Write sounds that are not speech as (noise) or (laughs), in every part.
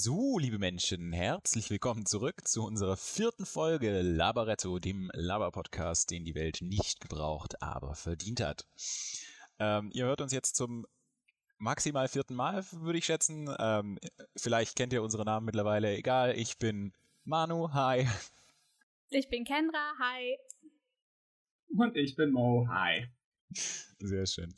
So, liebe Menschen, herzlich willkommen zurück zu unserer vierten Folge Labaretto, dem Laber-Podcast, den die Welt nicht gebraucht, aber verdient hat. Ähm, ihr hört uns jetzt zum maximal vierten Mal, würde ich schätzen. Ähm, vielleicht kennt ihr unsere Namen mittlerweile. Egal, ich bin Manu, hi. Ich bin Kendra, hi. Und ich bin Mo, hi. Sehr schön.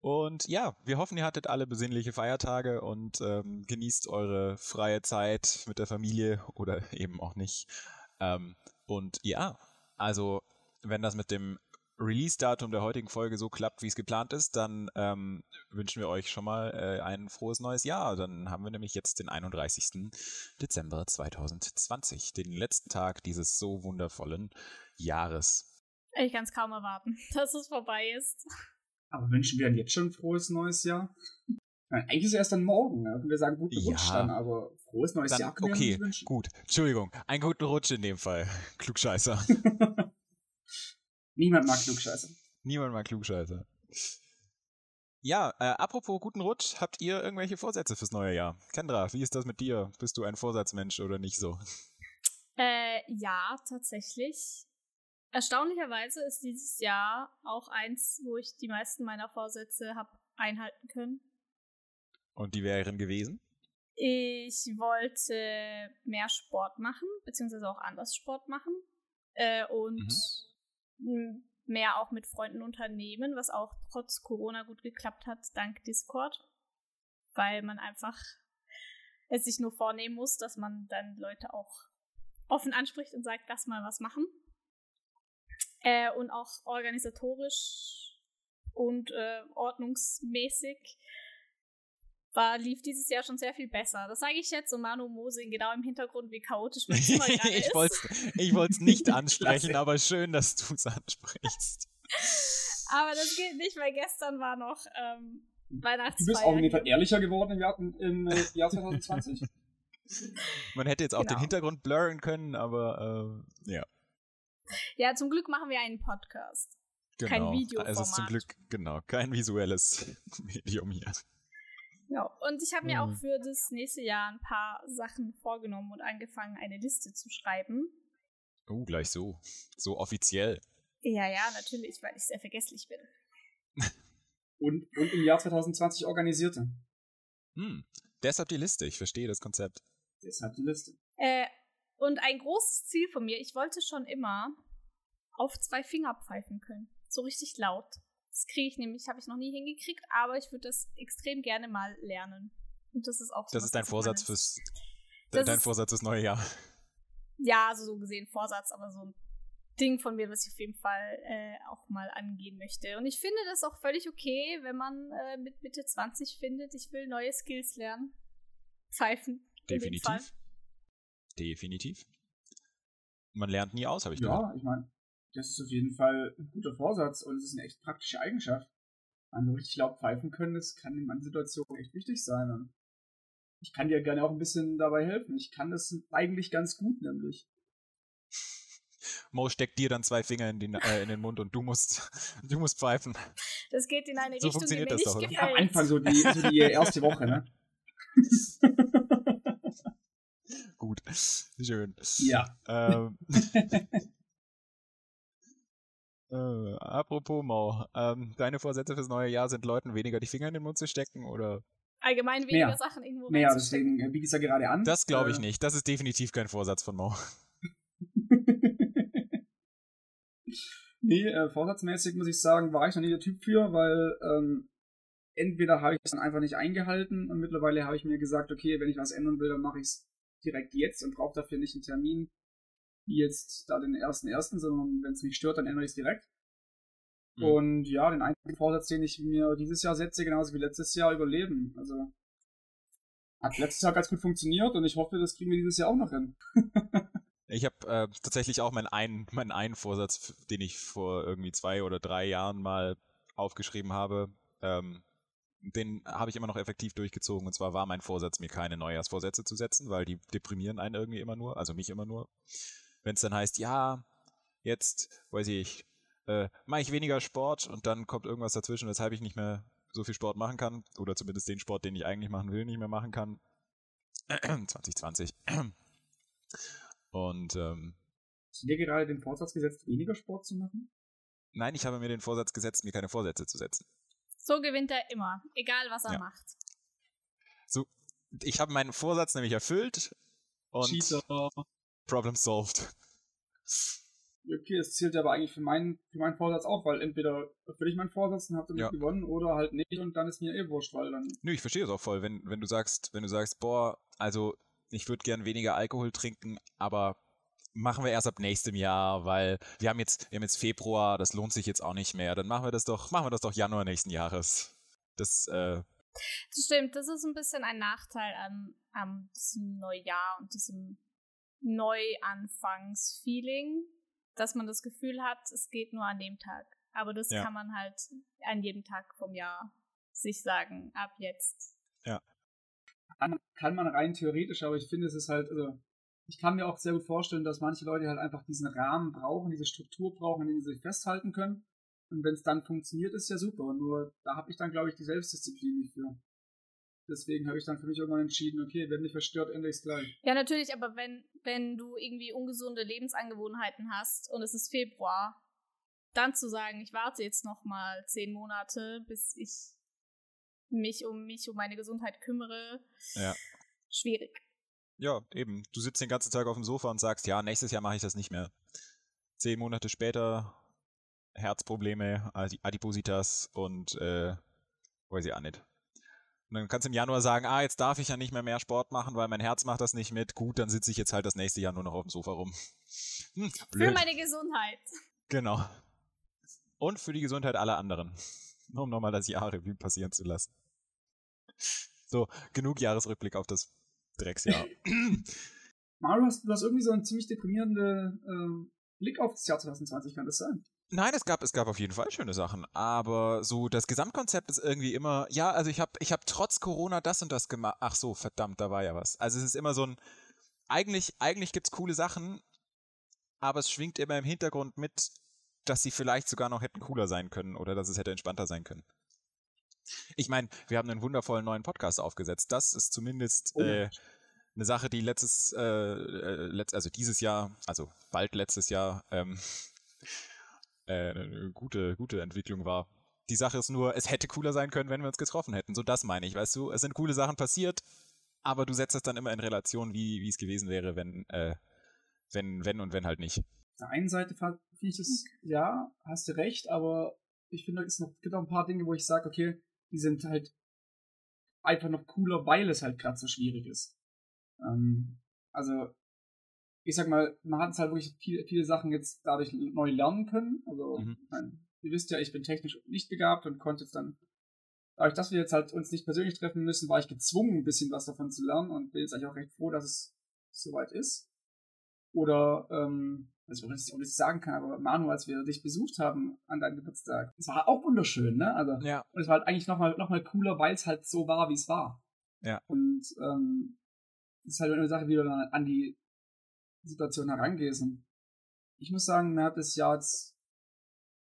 Und ja, wir hoffen, ihr hattet alle besinnliche Feiertage und ähm, genießt eure freie Zeit mit der Familie oder (laughs) eben auch nicht. Ähm, und ja, also wenn das mit dem Release-Datum der heutigen Folge so klappt, wie es geplant ist, dann ähm, wünschen wir euch schon mal äh, ein frohes neues Jahr. Dann haben wir nämlich jetzt den 31. Dezember 2020, den letzten Tag dieses so wundervollen Jahres. Ich kann es kaum erwarten, (laughs) dass es vorbei ist. Aber wünschen wir jetzt schon ein frohes neues Jahr? Nein, eigentlich ist es erst dann morgen. Ne? wir sagen guten Rutsch ja. dann, aber frohes neues dann, Jahr können okay, wir wünschen. gut. Entschuldigung, einen guten Rutsch in dem Fall. (laughs) Klugscheißer. (laughs) Niemand mag Klugscheißer. Niemand mag Klugscheißer. Ja, äh, apropos guten Rutsch, habt ihr irgendwelche Vorsätze fürs neue Jahr? Kendra, wie ist das mit dir? Bist du ein Vorsatzmensch oder nicht so? Äh, ja, tatsächlich. Erstaunlicherweise ist dieses Jahr auch eins, wo ich die meisten meiner Vorsätze habe einhalten können. Und die wären gewesen? Ich wollte mehr Sport machen, beziehungsweise auch anders Sport machen. Äh, und mhm. Mehr auch mit Freunden unternehmen, was auch trotz Corona gut geklappt hat, dank Discord. Weil man einfach es sich nur vornehmen muss, dass man dann Leute auch offen anspricht und sagt, lass mal was machen. Äh, und auch organisatorisch und äh, ordnungsmäßig war, lief dieses Jahr schon sehr viel besser. Das sage ich jetzt und Manu Mosing genau im Hintergrund, wie chaotisch mein Zimmer (laughs) gerade ist. ich wollte es nicht (laughs) ansprechen, aber schön, dass du es ansprichst. aber das geht nicht, weil gestern war noch ähm, Weihnachtsfeier. Du bist auf jeden Fall ehrlicher geworden im Jahr, im, äh, Jahr 2020. (laughs) Man hätte jetzt auch genau. den Hintergrund blurren können, aber äh, ja. Ja, zum Glück machen wir einen Podcast. Genau. Kein Video. Es ist zum Glück, genau, kein visuelles Medium hier. Ja, und ich habe mir mhm. auch für das nächste Jahr ein paar Sachen vorgenommen und angefangen, eine Liste zu schreiben. Oh, gleich so. So offiziell. Ja, ja, natürlich, weil ich sehr vergesslich bin. (laughs) und, und im Jahr 2020 organisierte. Hm, deshalb die Liste, ich verstehe das Konzept. Deshalb die Liste. Äh, und ein großes Ziel von mir, ich wollte schon immer auf zwei Finger pfeifen können. So richtig laut. Das kriege ich nämlich, habe ich noch nie hingekriegt, aber ich würde das extrem gerne mal lernen. Und das ist auch so. Das ist dein Vorsatz fürs das dein ist, Vorsatz fürs neue Jahr. Ja, also so gesehen Vorsatz, aber so ein Ding von mir, was ich auf jeden Fall äh, auch mal angehen möchte. Und ich finde das auch völlig okay, wenn man äh, mit Mitte 20 findet, ich will neue Skills lernen. Pfeifen. Definitiv. Definitiv. Man lernt nie aus, habe ich ja, gehört. Ja, ich meine, das ist auf jeden Fall ein guter Vorsatz und es ist eine echt praktische Eigenschaft. Also richtig laut pfeifen können, das kann in manchen Situationen echt wichtig sein. Und ich kann dir gerne auch ein bisschen dabei helfen. Ich kann das eigentlich ganz gut, nämlich. (laughs) Mo steckt dir dann zwei Finger in den, äh, in den Mund und du musst, du musst pfeifen. Das geht in eine so Richtung, die mir nicht doch, gefällt. Am Anfang so die, so die erste Woche, ne? (laughs) Gut, schön. Ja. Ähm, (laughs) äh, apropos Mau, ähm, deine Vorsätze fürs neue Jahr sind Leuten weniger die Finger in den Mund zu stecken oder? Allgemein weniger mehr. Sachen irgendwo Mehr, deswegen biete ich es ja gerade an. Das glaube ich äh, nicht. Das ist definitiv kein Vorsatz von Mau. (laughs) nee, äh, vorsatzmäßig muss ich sagen, war ich noch nie der Typ für, weil ähm, entweder habe ich es dann einfach nicht eingehalten und mittlerweile habe ich mir gesagt, okay, wenn ich was ändern will, dann mache ich es direkt jetzt und brauche dafür nicht einen Termin jetzt da den ersten ersten, sondern wenn es mich stört, dann ändere ich es direkt. Mhm. Und ja, den einzigen Vorsatz, den ich mir dieses Jahr setze, genauso wie letztes Jahr, überleben. Also hat letztes Jahr ganz gut funktioniert und ich hoffe, das kriegen wir dieses Jahr auch noch hin. (laughs) ich habe äh, tatsächlich auch meinen einen, meinen einen Vorsatz, den ich vor irgendwie zwei oder drei Jahren mal aufgeschrieben habe, ähm, den habe ich immer noch effektiv durchgezogen. Und zwar war mein Vorsatz, mir keine Neujahrsvorsätze zu setzen, weil die deprimieren einen irgendwie immer nur, also mich immer nur. Wenn es dann heißt, ja, jetzt, weiß ich, äh, mache ich weniger Sport und dann kommt irgendwas dazwischen, weshalb ich nicht mehr so viel Sport machen kann oder zumindest den Sport, den ich eigentlich machen will, nicht mehr machen kann. (clears throat) 2020. Und ähm, Hast du dir gerade den Vorsatz gesetzt, weniger Sport zu machen? Nein, ich habe mir den Vorsatz gesetzt, mir keine Vorsätze zu setzen. So gewinnt er immer, egal was er ja. macht. So, ich habe meinen Vorsatz nämlich erfüllt und Cheater. Problem solved. Okay, das zählt aber eigentlich für meinen, für meinen Vorsatz auch, weil entweder erfülle ich meinen Vorsatz und habe damit ja. gewonnen oder halt nicht und dann ist mir eh wurscht, weil dann. Nö, ich verstehe es auch voll, wenn, wenn du sagst, wenn du sagst, boah, also ich würde gern weniger Alkohol trinken, aber machen wir erst ab nächstem Jahr, weil wir haben jetzt, wir haben jetzt Februar, das lohnt sich jetzt auch nicht mehr. Dann machen wir das doch, machen wir das doch Januar nächsten Jahres. Das, äh, das stimmt, das ist ein bisschen ein Nachteil an, an diesem Neujahr und diesem Neuanfangsfeeling, dass man das Gefühl hat, es geht nur an dem Tag. Aber das ja. kann man halt an jedem Tag vom Jahr sich sagen, ab jetzt. Ja. Kann man rein theoretisch, aber ich finde, es ist halt, also ich kann mir auch sehr gut vorstellen, dass manche Leute halt einfach diesen Rahmen brauchen, diese Struktur brauchen, in denen sie sich festhalten können. Und wenn es dann funktioniert, ist ja super. Nur da habe ich dann, glaube ich, die Selbstdisziplin nicht für. Deswegen habe ich dann für mich irgendwann entschieden, okay, wenn mich verstört, ändere ich es gleich. Ja, natürlich, aber wenn, wenn du irgendwie ungesunde Lebensangewohnheiten hast und es ist Februar, dann zu sagen, ich warte jetzt noch mal zehn Monate, bis ich mich um mich, um meine Gesundheit kümmere, ja. schwierig. Ja, eben. Du sitzt den ganzen Tag auf dem Sofa und sagst, ja, nächstes Jahr mache ich das nicht mehr. Zehn Monate später Herzprobleme, Adipositas und äh, weiß ich auch nicht. Und dann kannst du im Januar sagen, ah, jetzt darf ich ja nicht mehr mehr Sport machen, weil mein Herz macht das nicht mit. Gut, dann sitze ich jetzt halt das nächste Jahr nur noch auf dem Sofa rum. (laughs) Hm, für meine Gesundheit. Genau. Und für die Gesundheit aller anderen. Nur (laughs) um nochmal das Jahr Revue passieren zu lassen. So, genug Jahresrückblick auf das Drecksjahr. (laughs) Mario, hast, du hast irgendwie so einen ziemlich deprimierenden äh, Blick auf das Jahr 2020, kann das sein? Nein, es gab, es gab auf jeden Fall schöne Sachen, aber so das Gesamtkonzept ist irgendwie immer, ja, also ich habe ich hab trotz Corona das und das gemacht. Ach so, verdammt, da war ja was. Also es ist immer so ein, eigentlich, eigentlich gibt's coole Sachen, aber es schwingt immer im Hintergrund mit, dass sie vielleicht sogar noch hätten cooler sein können oder dass es hätte entspannter sein können. Ich meine, wir haben einen wundervollen neuen Podcast aufgesetzt. Das ist zumindest oh. äh, eine Sache, die letztes, äh, äh, letzt, also dieses Jahr, also bald letztes Jahr, ähm, äh, eine gute, gute Entwicklung war. Die Sache ist nur, es hätte cooler sein können, wenn wir uns getroffen hätten. So das meine ich, weißt du, es sind coole Sachen passiert, aber du setzt es dann immer in Relation, wie, wie es gewesen wäre, wenn, äh, wenn, wenn und wenn halt nicht. Auf der einen Seite finde ich das, ja, hast du recht, aber ich finde, es gibt auch ein paar Dinge, wo ich sage, okay, die sind halt einfach noch cooler, weil es halt gerade so schwierig ist. Ähm, also, ich sag mal, man hat es halt wirklich viele, viele Sachen jetzt dadurch neu lernen können. Also, mhm. mein, ihr wisst ja, ich bin technisch nicht begabt und konnte jetzt dann, dadurch, dass wir jetzt halt uns nicht persönlich treffen müssen, war ich gezwungen, ein bisschen was davon zu lernen und bin jetzt eigentlich auch recht froh, dass es soweit ist. Oder, ähm, also was ich auch nicht sagen kann, aber Manu, als wir dich besucht haben an deinem Geburtstag, es war auch wunderschön, ne? Also, ja. und es war halt eigentlich nochmal noch mal cooler, weil es halt so war, wie es war. Ja. Und ähm, das ist halt eine Sache, wie dann an die Situation herangehst. Und ich muss sagen, mir hat das Jahr jetzt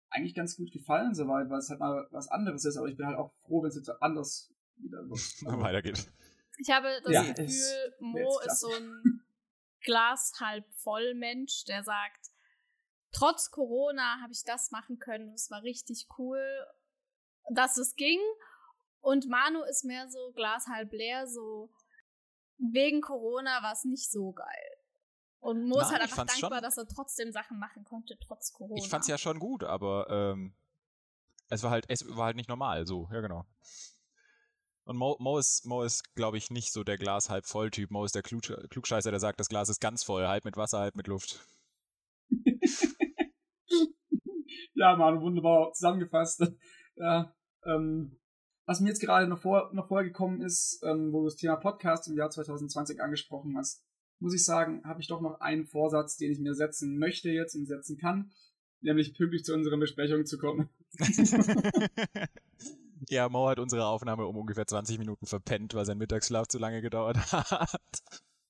eigentlich ganz gut gefallen soweit, weil es halt mal was anderes ist, aber ich bin halt auch froh, wenn es jetzt anders wieder (laughs) also, weitergeht. Ich habe das ja, Gefühl, Mo ist so ein Glas halb voll Mensch, der sagt, trotz Corona habe ich das machen können, es war richtig cool, dass es ging. Und Manu ist mehr so Glas halb leer, so wegen Corona war es nicht so geil. Und Mo ist halt einfach dankbar, schon, dass er trotzdem Sachen machen konnte, trotz Corona. Ich fand's ja schon gut, aber ähm, es war halt, es war halt nicht normal, so, ja genau. Und Mo, Mo ist, Mo ist glaube ich, nicht so der Glas halb voll Typ. Mo ist der Klug, Klugscheißer, der sagt, das Glas ist ganz voll, halb mit Wasser, halb mit Luft. (laughs) ja, Mann, wunderbar zusammengefasst. (laughs) Ja, ähm, was mir jetzt gerade noch, vor, noch vorgekommen ist, ähm, wo du das Thema Podcast im Jahr 2020 angesprochen hast, muss ich sagen, habe ich doch noch einen Vorsatz, den ich mir setzen möchte jetzt und setzen kann, nämlich pünktlich zu unseren Besprechungen zu kommen. (laughs) Ja, Mo hat unsere Aufnahme um ungefähr 20 Minuten verpennt, weil sein Mittagsschlaf zu lange gedauert hat.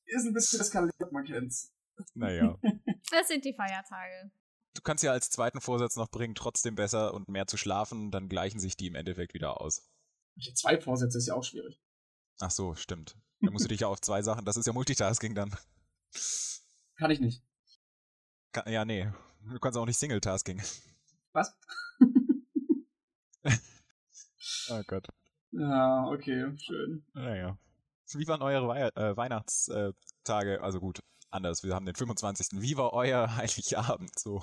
Ist ein bisschen eskaliert, man kennt's. Naja. (laughs) Das sind die Feiertage. du kannst ja als zweiten Vorsatz noch bringen, trotzdem besser und mehr zu schlafen, dann gleichen sich die im Endeffekt wieder aus. Zwei Vorsätze ist ja auch schwierig. Ach so, stimmt. Dann musst du dich ja auf zwei Sachen, das ist ja Multitasking dann. Kann ich nicht. Kann, ja, nee. Du kannst auch nicht Single-Tasking. Was? (laughs) oh Gott. Ja, okay, schön. Naja. Wie waren eure Wei äh, Weihnachtstage? Also gut, anders. Wir haben den 25. Wie war euer (laughs) Heiligabend so?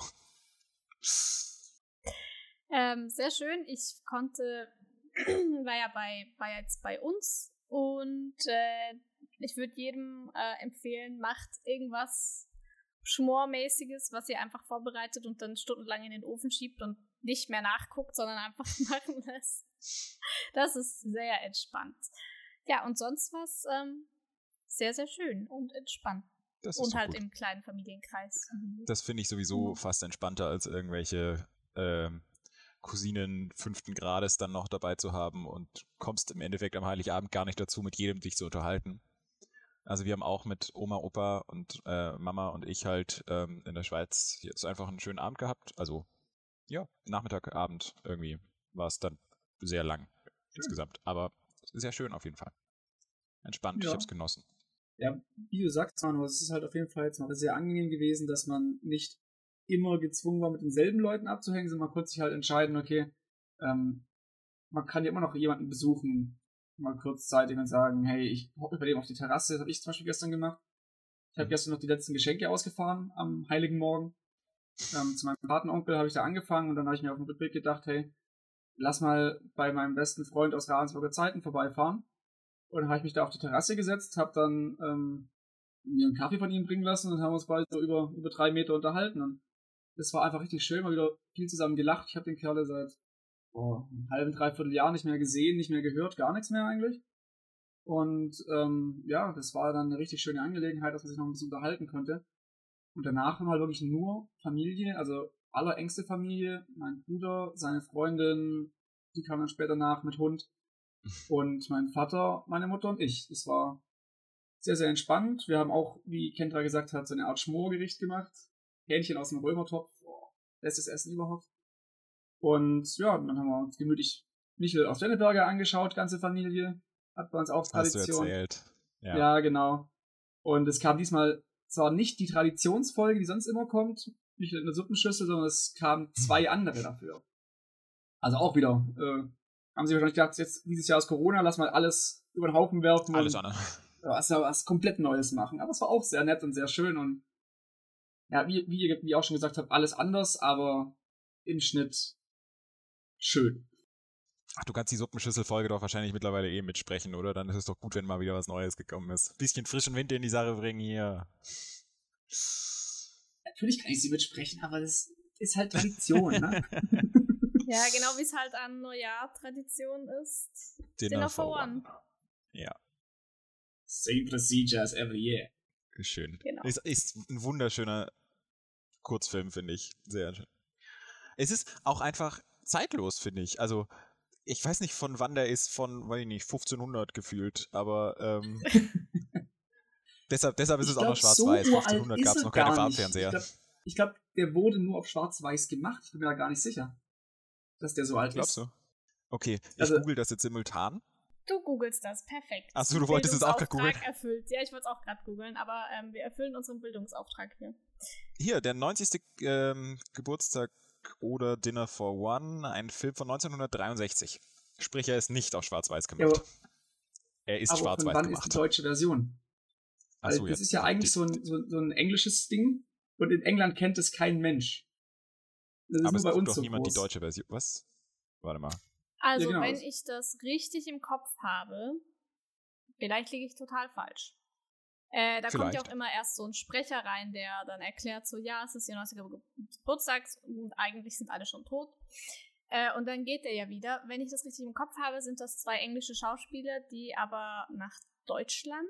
Ähm, sehr schön. Ich konnte, (clears throat) war ja bei, war jetzt bei uns und äh, ich würde jedem äh, empfehlen, macht irgendwas Schmormäßiges, was ihr einfach vorbereitet und dann stundenlang in den Ofen schiebt und nicht mehr nachguckt, sondern einfach (laughs) machen lässt. Das ist sehr entspannt. Ja, und sonst was ähm, sehr, sehr schön und entspannt. Das und so halt gut. im kleinen Familienkreis. Mhm. Das finde ich sowieso Mhm. fast entspannter, als irgendwelche ähm, Cousinen fünften Grades dann noch dabei zu haben und kommst im Endeffekt am Heiligabend gar nicht dazu, mit jedem dich zu unterhalten. Also wir haben auch mit Oma, Opa und äh, Mama und ich halt ähm, in der Schweiz jetzt einfach einen schönen Abend gehabt. Also ja, Nachmittag, Abend irgendwie war es dann sehr lang insgesamt. Aber sehr schön auf jeden Fall. Entspannt, ich Ja. habe es genossen. Ja, wie du sagst, Manu, es ist halt auf jeden Fall jetzt mal sehr angenehm gewesen, dass man nicht immer gezwungen war, mit denselben Leuten abzuhängen, sondern man konnte sich halt entscheiden, okay, ähm, man kann ja immer noch jemanden besuchen, mal kurzzeitig und sagen, hey, ich hocke bei dem auf die Terrasse, das habe ich zum Beispiel gestern gemacht. Ich habe Mhm. gestern noch die letzten Geschenke ausgefahren am Heiligen Morgen. Ähm, zu meinem Patenonkel habe ich da angefangen und dann habe ich mir auf dem Rückweg gedacht, hey, lass mal bei meinem besten Freund aus Ravensburger Zeiten vorbeifahren. Und dann habe ich mich da auf die Terrasse gesetzt, habe dann ähm, mir einen Kaffee von ihm bringen lassen und haben uns bald so über, über drei Meter unterhalten. Und das war einfach richtig schön, mal wieder viel zusammen gelacht. Ich habe den Kerl seit oh, einem halben, dreiviertel Jahr nicht mehr gesehen, nicht mehr gehört, gar nichts mehr eigentlich. Und ähm, ja, das war dann eine richtig schöne Angelegenheit, dass man sich noch ein bisschen unterhalten konnte. Und danach haben wir halt wirklich nur Familie, also allerengste Familie, mein Bruder, seine Freundin, die kam dann später nach mit Hund. (laughs) Und mein Vater, meine Mutter und ich. Das war sehr, sehr entspannt. Wir haben auch, wie Kendra gesagt hat, so eine Art Schmorgericht gemacht. Hähnchen aus dem Römertopf. Oh, bestes Essen überhaupt. Und ja, dann haben wir uns gemütlich Michel aus Denneberger angeschaut, ganze Familie. Hat bei uns auch Hast du Tradition. erzählt. Ja. Ja. genau. Und es kam diesmal zwar nicht die Traditionsfolge, die sonst immer kommt, nicht in der Suppenschüssel, sondern es kamen zwei andere dafür. Also auch wieder, äh, haben sie wahrscheinlich gedacht, jetzt dieses Jahr ist Corona, lass mal alles über den Haufen werfen Alles und andere. was, was komplett Neues machen. Aber es war auch sehr nett und sehr schön und ja, wie, wie, ihr- wie auch schon gesagt habt, alles anders, aber im Schnitt schön. Ach, du kannst die Suppenschüssel-Folge doch wahrscheinlich mittlerweile eh mitsprechen, oder? Dann ist es doch gut, wenn mal wieder was Neues gekommen ist. Bisschen frischen Wind in die Sache bringen hier. Natürlich kann ich sie mitsprechen, aber das ist halt Tradition, ne? (laughs) Ja, genau wie es halt an Neujahr Tradition ist. Dinner, for one. Ja, Same procedure as every year. Schön. Genau. Ist, ist ein wunderschöner Kurzfilm, finde ich. Sehr schön. Es ist auch einfach zeitlos, finde ich. Also, ich weiß nicht, von wann der ist, von, weiß ich nicht, 1500 gefühlt, aber ähm, (laughs) deshalb, deshalb ist es auch noch schwarz-weiß. 1500 gab es noch keine Farbfernseher. Ich glaube, glaub, der wurde nur auf schwarz-weiß gemacht. Ich bin mir da gar nicht sicher, dass der so alt Glaubst ist. du? Okay, ich Also- google das jetzt simultan. Du googelst das, perfekt. Ach so, du wolltest es auch grad Bildungsauftrag googeln? erfüllt. Ja, ich wollte es auch gerade googeln, aber ähm, wir erfüllen unseren Bildungsauftrag hier. Hier, der 90. Ähm, Geburtstag oder Dinner for One, ein Film von 1963. Sprich, er ist nicht auf Schwarz-Weiß Ja, gemacht. aber, er ist aber von schwarz-weiß wann ist gemacht. die deutsche Version? Achso, das ist ja eigentlich so ein, so, so ein englisches Ding und in England kennt es kein Mensch. Das ist Aber nur es bei uns doch so niemand groß. die deutsche Version. Was? Warte mal. Also, Ja, genau. wenn ich das richtig im Kopf habe, vielleicht liege ich total falsch. Äh, da kommt ja Vielleicht. auch immer erst so ein Sprecher rein, der dann erklärt, so, ja, es ist ihr 90. Ge- Geburtstag und eigentlich sind alle schon tot. Äh, und dann geht er ja wieder. Wenn ich das richtig im Kopf habe, sind das zwei englische Schauspieler, die aber nach Deutschland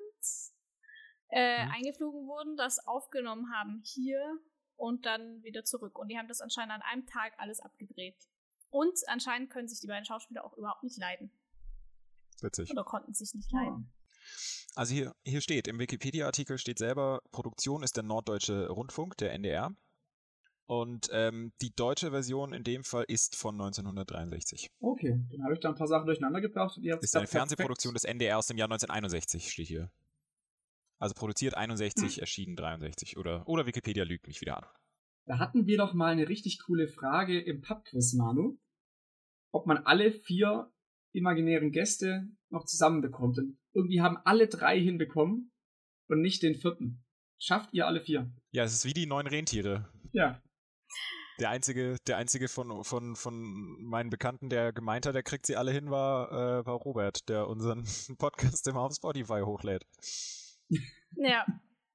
äh, Mhm. eingeflogen wurden, das aufgenommen haben hier und dann wieder zurück. Und die haben das anscheinend an einem Tag alles abgedreht. Und anscheinend können sich die beiden Schauspieler auch überhaupt nicht leiden. Witzig. Oder konnten sich nicht leiden. Also hier, hier steht, im Wikipedia-Artikel steht selber, Produktion ist der Norddeutsche Rundfunk, der NDR. Und ähm, die deutsche Version in dem Fall ist von 1963. Okay, dann habe ich da ein paar Sachen durcheinander gebracht. Und ihr ist eine Fernsehproduktion des NDR aus dem Jahr 1961, steht hier. Also produziert 61, hm. erschienen 63. Oder, oder Wikipedia lügt mich wieder an. Da hatten wir doch mal eine richtig coole Frage im Pubquiz, Manu. Ob man alle vier imaginären Gäste noch zusammenbekommt. Und irgendwie haben alle drei hinbekommen und nicht den vierten. Schafft ihr alle vier? Ja, es ist wie die neun Rentiere. Ja. Der einzige, der einzige von, von, von meinen Bekannten, der gemeint hat, der kriegt sie alle hin, war, äh, war Robert, der unseren (laughs) Podcast immer auf Spotify hochlädt. Ja.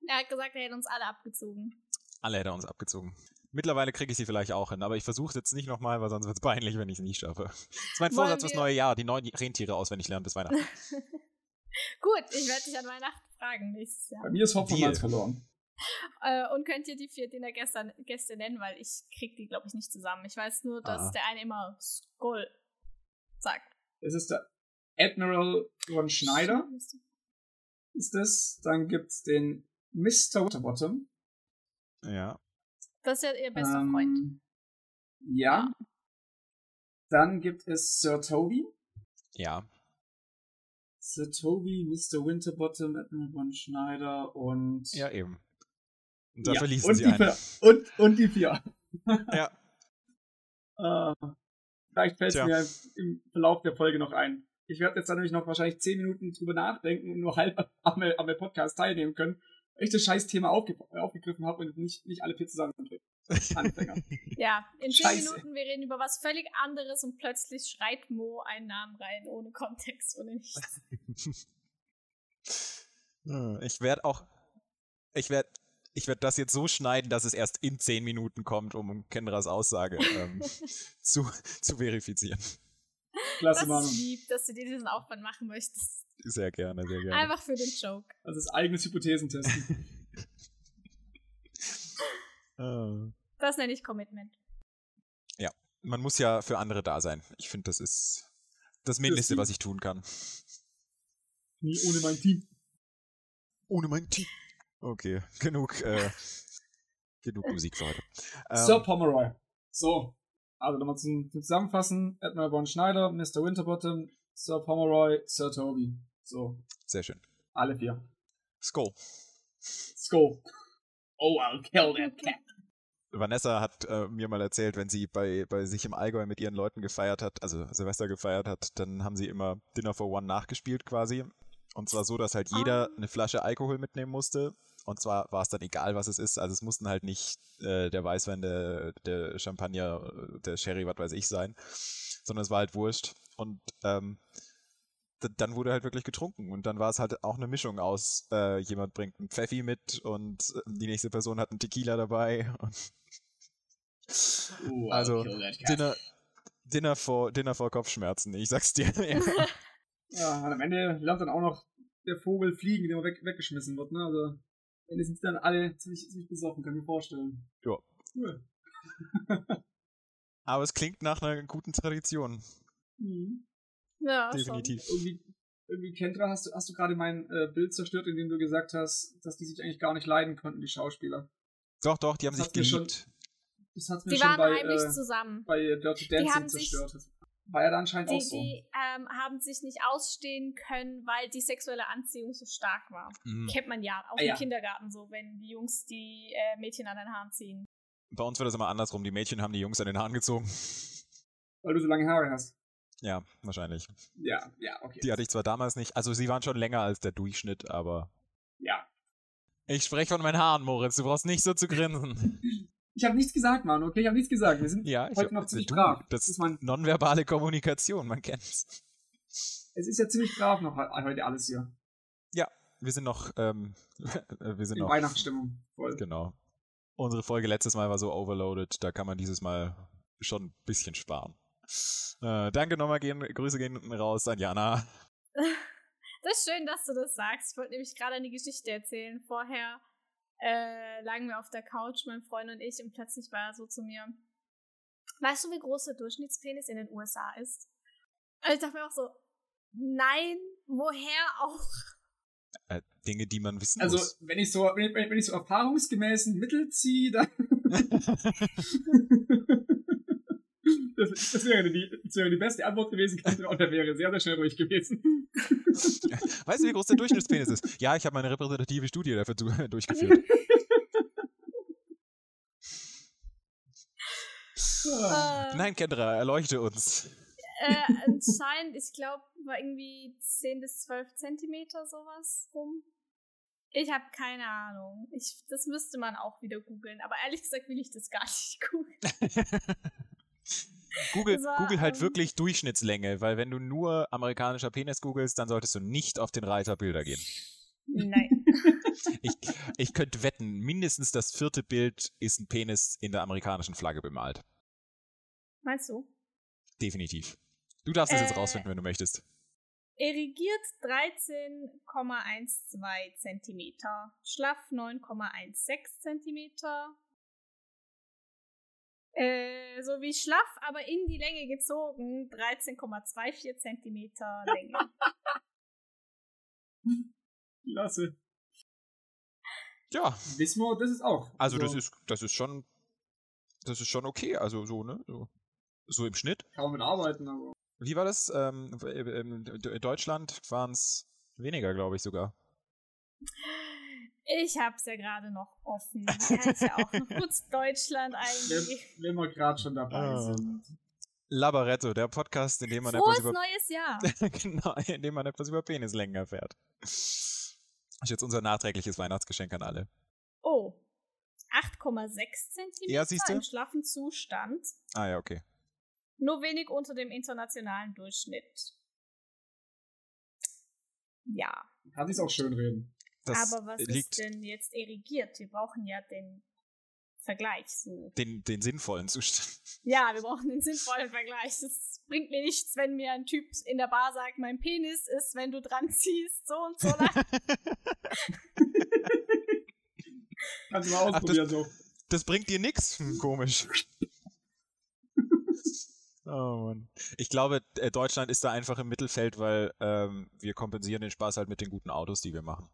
Er hat gesagt, er hätte uns alle abgezogen. Alle hätte er uns abgezogen. Mittlerweile kriege ich sie vielleicht auch hin, aber ich versuche es jetzt nicht nochmal, weil sonst wird es peinlich, wenn ich es nicht schaffe. Das ist mein Vorsatz fürs neue Jahr, die neuen Rentiere auswendig lernen bis Weihnachten. (laughs) Gut, ich werde dich an Weihnachten fragen nächstes Jahr. Bei mir ist Hoffmann verloren. Äh, und könnt ihr die vier Dinnergäste Gäste nennen, weil ich krieg die, glaube ich, nicht zusammen. Ich weiß nur, dass ah. der eine immer Skull sagt. Es ist der Admiral von Schneider. Ist das? Dann gibt's den Mr. Winterbottom. Ja. Das ist ja ihr bester ähm, Freund. Ja. Dann gibt es Sir Toby. Ja. Sir Toby, Mr. Winterbottom, Admiral von Schneider und. Ja, eben. Und da ja, verließen und sie die einen. Und, und die vier. (laughs) ja. uh, vielleicht fällt es mir im Verlauf der Folge noch ein. Ich werde jetzt dann nämlich noch wahrscheinlich zehn Minuten drüber nachdenken und nur halb am, am Podcast teilnehmen können, ich das scheiß Thema aufge aufgegriffen habe und nicht, nicht alle vier zusammen Anfänger. (laughs) ja, in zehn Scheiße. Minuten, wir reden über was völlig anderes und plötzlich schreit Mo einen Namen rein, ohne Kontext, ohne nichts. (laughs) ich werde auch, ich werde ich werde das jetzt so schneiden, dass es erst in zehn Minuten kommt, um Kendras Aussage ähm, (laughs) zu, zu verifizieren. Klasse, das ist lieb, dass du dir diesen Aufwand machen möchtest. Sehr gerne, sehr gerne. Einfach für den Joke. Also das eigenes Hypothesentesten. (laughs) Ah. das nenne ich Commitment. Ja, man muss ja für andere da sein. Ich finde, das ist das Mindeste, was ich tun kann. Nie ohne mein Team. Ohne mein Team. Okay, genug, äh, genug Musik für heute. Ähm, Sir Pomeroy. So, also nochmal zum, zum Zusammenfassen. Admiral Von Schneider, Mr. Winterbottom, Sir Pomeroy, Sir Toby. So. Sehr schön. Alle vier. Skull. Skull. Oh, I'll kill that cat. Vanessa hat äh, mir mal erzählt, wenn sie bei, bei sich im Allgäu mit ihren Leuten gefeiert hat, also Silvester gefeiert hat, dann haben sie immer Dinner for One nachgespielt quasi. Und zwar so, dass halt jeder oh. eine Flasche Alkohol mitnehmen musste und zwar war es dann egal, was es ist. Also es mussten halt nicht äh, der Weißwein, der, der Champagner, der Sherry, was weiß ich sein, sondern es war halt wurscht. Und ähm, dann wurde halt wirklich getrunken. Und dann war es halt auch eine Mischung aus, äh, jemand bringt einen Pfeffi mit und äh, die nächste Person hat einen Tequila dabei. (laughs) uh, also Dinner, Dinner, vor, Dinner vor Kopfschmerzen, ich sag's dir. (laughs) ja. ja, und am Ende lernt dann auch noch der Vogel fliegen, der weg, weggeschmissen wird. Ne? Also Ende sind dann alle ziemlich, ziemlich besoffen, kann ich mir vorstellen. Ja. Cool. (laughs) Aber es klingt nach einer guten Tradition. Mhm. Ja, definitiv. Schon. Irgendwie, irgendwie Kendra, hast du, hast du gerade mein äh, Bild zerstört, in dem du gesagt hast, dass die sich eigentlich gar nicht leiden konnten, die Schauspieler. Doch, doch, die haben das sich geliebt. Schon, das hat mir die schon waren bei, heimlich äh, zusammen. Bei Dirty Dancing zerstört. Sich, war ja da anscheinend die, auch so. Die ähm, haben sich nicht ausstehen können, weil die sexuelle Anziehung so stark war. Mhm. Kennt man ja, auch ah, im ja. Kindergarten so, wenn die Jungs die äh, Mädchen an den Haaren ziehen. Bei uns wird das immer andersrum. Die Mädchen haben die Jungs an den Haaren gezogen. (laughs) Weil du so lange Haare hast. Ja, wahrscheinlich. Ja, ja, okay. Die hatte ich zwar damals nicht. Also sie waren schon länger als der Durchschnitt, aber. Ja. Ich spreche von meinen Haaren, Moritz. Du brauchst nicht so zu grinsen. (laughs) Ich habe nichts gesagt, Mann, okay? Ich habe nichts gesagt. Wir sind ja, heute hab, noch ziemlich brav. Das, das ist mein nonverbale Kommunikation, man kennt's. Es ist ja ziemlich brav noch heute alles hier. Ja, wir sind noch, ähm, (laughs) wir sind In noch. Weihnachtsstimmung. Voll. Genau. Unsere Folge letztes Mal war so overloaded, da kann man dieses Mal schon ein bisschen sparen. Äh, danke nochmal, gehen, Grüße gehen raus an Jana. (laughs) Das ist schön, dass du das sagst. Ich wollte nämlich gerade eine Geschichte erzählen. Vorher äh, lagen wir auf der Couch, mein Freund und ich, und plötzlich war er so zu mir, weißt du, wie groß der Durchschnittspenis in den USA ist? Und ich dachte mir auch so, nein, woher auch? Äh, Dinge, die man wissen also, muss. Also, wenn ich so, wenn ich, wenn ich so erfahrungsgemäßen Mittel ziehe, dann (laughs) (laughs) (laughs) Das, das, wäre die, das wäre die beste Antwort gewesen, und der wäre sehr, sehr schnell ruhig gewesen. (laughs) Weißt du, wie groß der Durchschnittspenis ist? Ja, ich habe meine repräsentative Studie dafür (laughs) durchgeführt. Äh, Nein, Kendra, erleuchte uns. äh, (laughs) anscheinend, ich glaube, war irgendwie 10 bis 12 Zentimeter sowas rum. Ich habe keine Ahnung. Ich, das müsste man auch wieder googeln. Aber ehrlich gesagt will ich das gar nicht googeln. Google, war, Google halt ähm, wirklich Durchschnittslänge, weil wenn du nur amerikanischer Penis googelst, dann solltest du nicht auf den Reiter Bilder gehen. Nein. (laughs) Ich, ich könnte wetten, mindestens das vierte Bild ist ein Penis in der amerikanischen Flagge bemalt. Meinst du? Definitiv. Du darfst es jetzt Äh, rausfinden, wenn du möchtest. Erigiert 13,12 Zentimeter. Schlaff 9,16 Zentimeter. Äh, so wie schlaff, aber in die Länge gezogen 13,24 Zentimeter Länge. (laughs) Klasse. Ja, Wissen wir, das ist auch. also das ist, das ist schon, das ist schon okay. Also so, ne? So, so im Schnitt. Man mit arbeiten, aber. Wie war das? Ähm, in Deutschland waren es weniger, glaube ich sogar. Ich hab's ja gerade noch offen. (laughs) Ja, ist ja auch noch kurz Deutschland eigentlich. wenn wir gerade schon dabei Ah. sind. Labaretto, der Podcast, in dem man Frohes etwas über neues Jahr. (laughs) genau, in dem man etwas über Penislängen erfährt. Das ist jetzt unser nachträgliches Weihnachtsgeschenk an alle. Oh. 8,6 Zentimeter Ja, siehste? im schlaffen Zustand. Ah ja, okay. Nur wenig unter dem internationalen Durchschnitt. Ja, Kann sich's auch schön reden. Das aber was liegt ist denn jetzt erigiert? Wir brauchen ja den Vergleich so. den, den sinnvollen Zustand. Ja, wir brauchen den sinnvollen Vergleich. Das bringt mir nichts, wenn mir ein Typ in der Bar sagt, mein Penis ist, wenn du dran ziehst, so und so lang. (laughs) Kannst du mal ausprobieren, so. Das bringt dir nix. Hm, komisch. (laughs) Oh Mann. Ich glaube, äh, Deutschland ist da einfach im Mittelfeld, weil ähm, wir kompensieren den Spaß halt mit den guten Autos, die wir machen.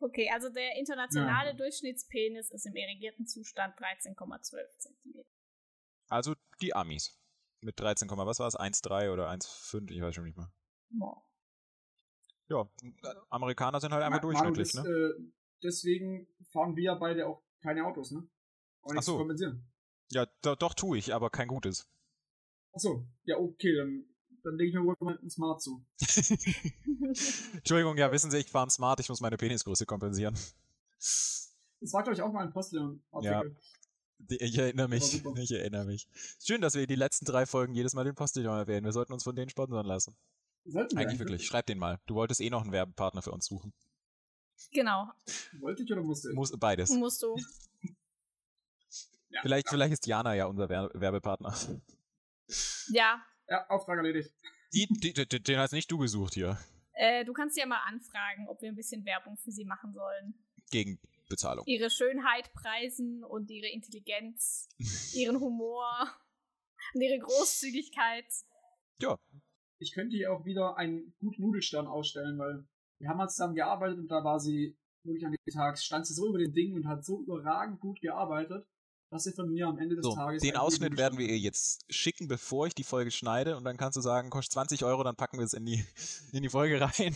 Okay, also der internationale Ja. Durchschnittspenis ist im erigierten Zustand 13,12 Zentimeter. Also die Amis. Mit 13, was war es? 1,3 oder 1,5, ich weiß schon nicht mehr. Wow. Ja, Amerikaner sind halt einfach durchschnittlich, Manu, ne? das, äh, deswegen fahren wir ja beide auch keine Autos, ne? Auch nichts Ach so. zu kompensieren. Ja, do, doch tue ich, aber kein gutes. Achso, ja, okay, dann, dann lege ich mir wohl mal ein Smart zu. (laughs) Entschuldigung, ja, wissen Sie, ich fahre smart, ich muss meine Penisgröße kompensieren. Das war, glaube ich, auch mal ein Postillon-Artikel. Die- Ich erinnere mich, (laughs) ich erinnere mich. Schön, dass wir die letzten drei Folgen jedes Mal den Postillon erwähnen. Wir sollten uns von denen sponsern lassen. Sollten wir Eigentlich wirklich. Schreib den mal. Du wolltest eh noch einen Werbepartner für uns suchen. Genau, Wollte ich oder musste ich? Muss, beides. musst du. (laughs) Ja, Vielleicht, vielleicht ist Jana ja unser Wer Werbepartner. Ja, Ja, Auftrag erledigt. Die, die, die, den hast nicht du gesucht hier. äh, du kannst ja mal anfragen, ob wir ein bisschen Werbung für sie machen sollen. Gegen Bezahlung. Ihre Schönheit preisen und ihre Intelligenz, (laughs) ihren Humor und ihre Großzügigkeit. Ja, Ich könnte hier auch wieder einen guten Nudelstern ausstellen, weil wir haben mal zusammen gearbeitet und da war sie wirklich an dem Tag, stand sie so über den Ding und hat so überragend gut gearbeitet, dass sie von mir am Ende des so, Tages. den Ausschnitt werden wir ihr jetzt schicken, bevor ich die Folge schneide und dann kannst du sagen, kostet 20 Euro, dann packen wir es in die, (laughs) in die Folge rein.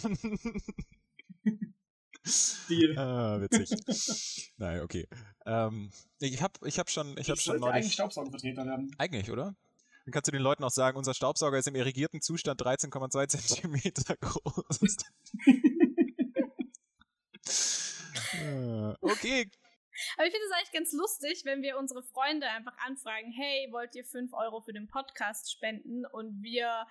(laughs) Deal. ah, witzig. Nein, okay. Ähm, ich habe ich hab schon, ich hab Ich schon sollte eigentlich neulich. Staubsaugervertreter werden. Eigentlich, oder? Dann kannst du den Leuten auch sagen, unser Staubsauger ist im irrigierten Zustand 13,2 Zentimeter groß. Äh, (laughs) okay, Aber ich finde es eigentlich ganz lustig, wenn wir unsere Freunde einfach anfragen, hey, wollt ihr 5 Euro für den Podcast spenden? Und wir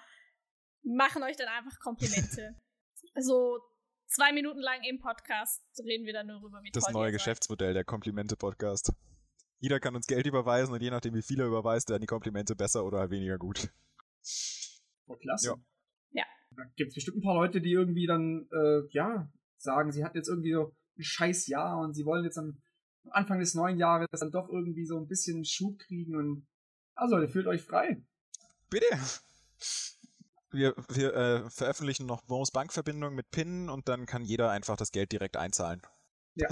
machen euch dann einfach Komplimente. (laughs) so zwei Minuten lang im Podcast reden wir dann nur darüber, wie das toll neue seid. Geschäftsmodell der Komplimente-Podcast. Jeder kann uns Geld überweisen und je nachdem, wie viel er überweist, werden die Komplimente besser oder weniger gut. Voll klasse. Ja. Ja. Da gibt es bestimmt ein paar Leute, die irgendwie dann, äh, ja, sagen, sie hatten jetzt irgendwie so ein scheiß Jahr und sie wollen jetzt am Anfang des neuen Jahres dann doch irgendwie so ein bisschen Schub kriegen und also Leute, fühlt euch frei. Bitte. Wir, wir äh, veröffentlichen noch Bons Bankverbindung mit PIN und dann kann jeder einfach das Geld direkt einzahlen. (laughs)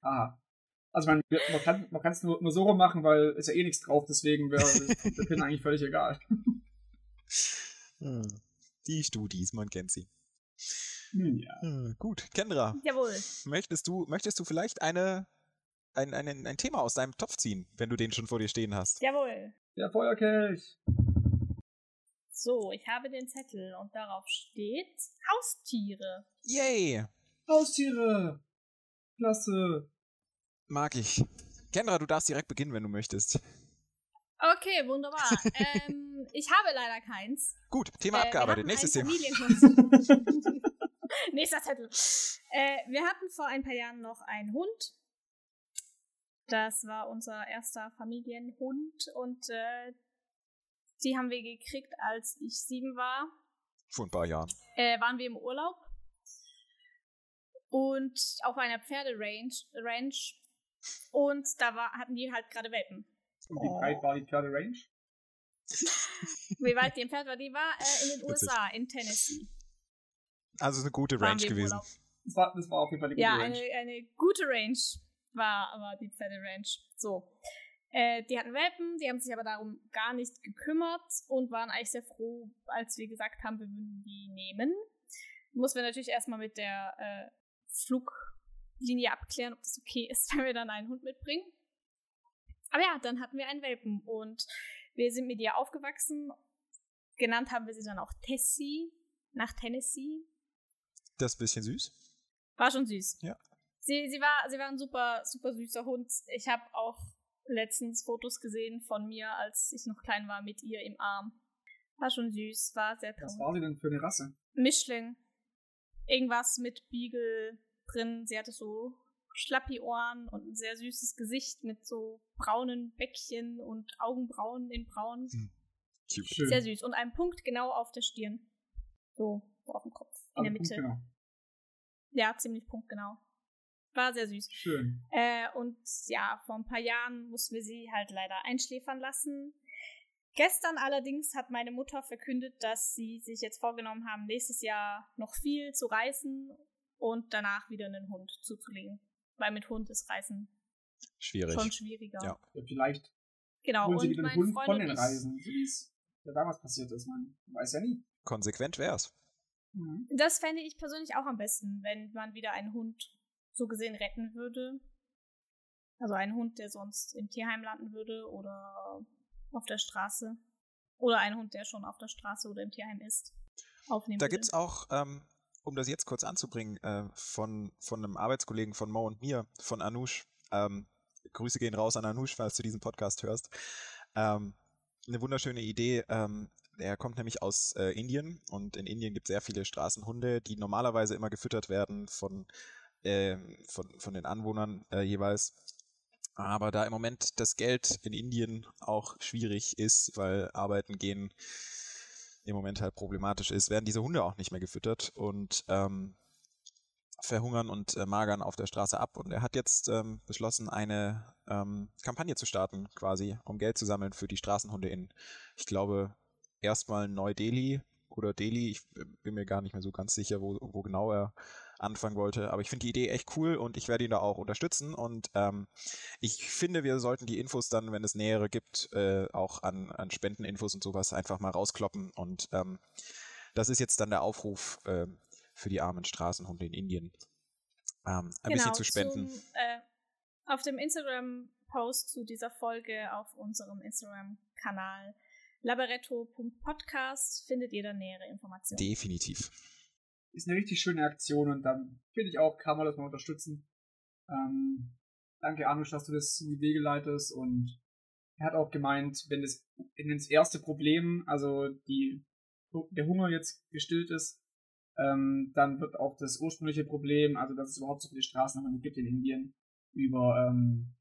Aha. Also man, man kann man es nur, nur so rum machen, weil ist ja eh nichts drauf, deswegen wäre (laughs) der Pin eigentlich völlig egal. (laughs) Hm. Die Studis, man kennt sie. Hm, ja. Hm, Gut, Kendra, Jawohl. möchtest du, möchtest du vielleicht eine, ein, ein, ein Thema aus deinem Topf ziehen, wenn du den schon vor dir stehen hast? Jawohl. Der Feuerkelch. So, ich habe den Zettel und darauf steht Haustiere. Yay! Haustiere. Klasse. Mag ich. Kendra, du darfst direkt beginnen, wenn du möchtest. Okay, wunderbar. (laughs) ähm, ich habe leider keins. Gut, Thema Äh, abgearbeitet. Nächstes Thema. (laughs) Nächster Zettel. Äh, wir hatten vor ein paar Jahren noch einen Hund. Das war unser erster Familienhund und äh, die haben wir gekriegt, als ich sieben war. Vor ein paar Jahren. Äh, waren wir im Urlaub und auf einer Pferderanch Ranch und da war, hatten die halt gerade Welpen. Und wie breit war die Pferderange? (laughs) Wie weit die entfernt war? Die war äh, in den. USA, in Tennessee. Also eine gute Range im gewesen. Das war, das war auf jeden Fall die gute Ja, Range. eine, eine gute Range war aber die Pferderanch. So. Äh, die hatten Welpen, die haben sich aber darum gar nicht gekümmert und waren eigentlich sehr froh, als wir gesagt haben, wir würden die nehmen. Mussten wir natürlich erstmal mit der äh, Fluglinie abklären, ob das okay ist, (laughs) wenn wir dann einen Hund mitbringen. Aber ja, dann hatten wir einen Welpen und wir sind mit ihr aufgewachsen. Genannt haben wir sie dann auch Tessie, nach Tennessee. Das ist ein bisschen süß. War schon süß. Ja. Sie, sie, war, sie war ein super, super süßer Hund. Ich habe auch letztens Fotos gesehen von mir, als ich noch klein war, mit ihr im Arm. War schon süß, war sehr Was traurig. war sie denn für eine Rasse? Mischling. Irgendwas mit Beagle drin. Sie hatte so Schlappi-Ohren und ein sehr süßes Gesicht mit so braunen Bäckchen und Augenbrauen in braun. Cute. Schön. Sehr süß. Und ein Punkt genau auf der Stirn. So, so auf dem Kopf. In der Also, Mitte. Genau. Ja, ziemlich punktgenau. War sehr süß. Schön. Äh, und ja, vor ein paar Jahren mussten wir sie halt leider einschläfern lassen. Gestern allerdings hat meine Mutter verkündet, dass sie sich jetzt vorgenommen haben, nächstes Jahr noch viel zu reisen und danach wieder einen Hund zuzulegen. Weil mit Hund ist Reisen Schwierig. schon schwieriger. Ja. Ja, vielleicht Genau, holen sie und wieder mein einen Hund Freund von den Reisen, so wie es ja damals passiert ist. Man weiß ja nie. Konsequent wär's. Mhm. das fände ich persönlich auch am besten, wenn man wieder einen Hund so gesehen retten würde. Also einen Hund, der sonst im Tierheim landen würde oder auf der Straße. Oder einen Hund, der schon auf der Straße oder im Tierheim ist. Aufnehmen Da würde. gibt's auch, ähm, um das jetzt kurz anzubringen, äh, von, von einem Arbeitskollegen von Mo und mir, von Anush. Ähm, Grüße gehen raus an Anush, falls du diesen Podcast hörst. Ähm, eine wunderschöne Idee. Ähm, er kommt nämlich aus äh, Indien und in Indien gibt es sehr viele Straßenhunde, die normalerweise immer gefüttert werden von, ähm, von, von den Anwohnern äh, jeweils. Aber da im Moment das Geld in Indien auch schwierig ist, weil Arbeiten gehen im Moment halt problematisch ist, werden diese Hunde auch nicht mehr gefüttert und ähm, verhungern und äh, magern auf der Straße ab. Und er hat jetzt ähm, beschlossen, eine ähm, Kampagne zu starten, quasi, um Geld zu sammeln für die Straßenhunde in, ich glaube, erstmal Neu-Delhi oder Delhi. Ich äh, bin mir gar nicht mehr so ganz sicher, wo, wo genau er anfangen wollte. Aber ich finde die Idee echt cool und ich werde ihn da auch unterstützen. Und ähm, ich finde, wir sollten die Infos dann, wenn es nähere gibt, äh, auch an, an Spendeninfos und sowas einfach mal rauskloppen. Und ähm, das ist jetzt dann der Aufruf äh, für die armen Straßenhunde in Indien. Ähm, ein bisschen zu spenden. Zum, äh, auf dem Instagram-Post zu dieser Folge auf unserem Instagram-Kanal labaretto.podcast findet ihr dann nähere Informationen. Definitiv. Ist eine richtig schöne Aktion und dann finde ich auch, kann man das mal unterstützen. Ähm, danke, Anusch, dass du das in die Wege leitest und er hat auch gemeint, wenn das, wenn das erste Problem, also die, der Hunger jetzt gestillt ist, ähm, dann wird auch das ursprüngliche Problem, also dass es überhaupt so viele Straßenhunde gibt in Indien, über ähm,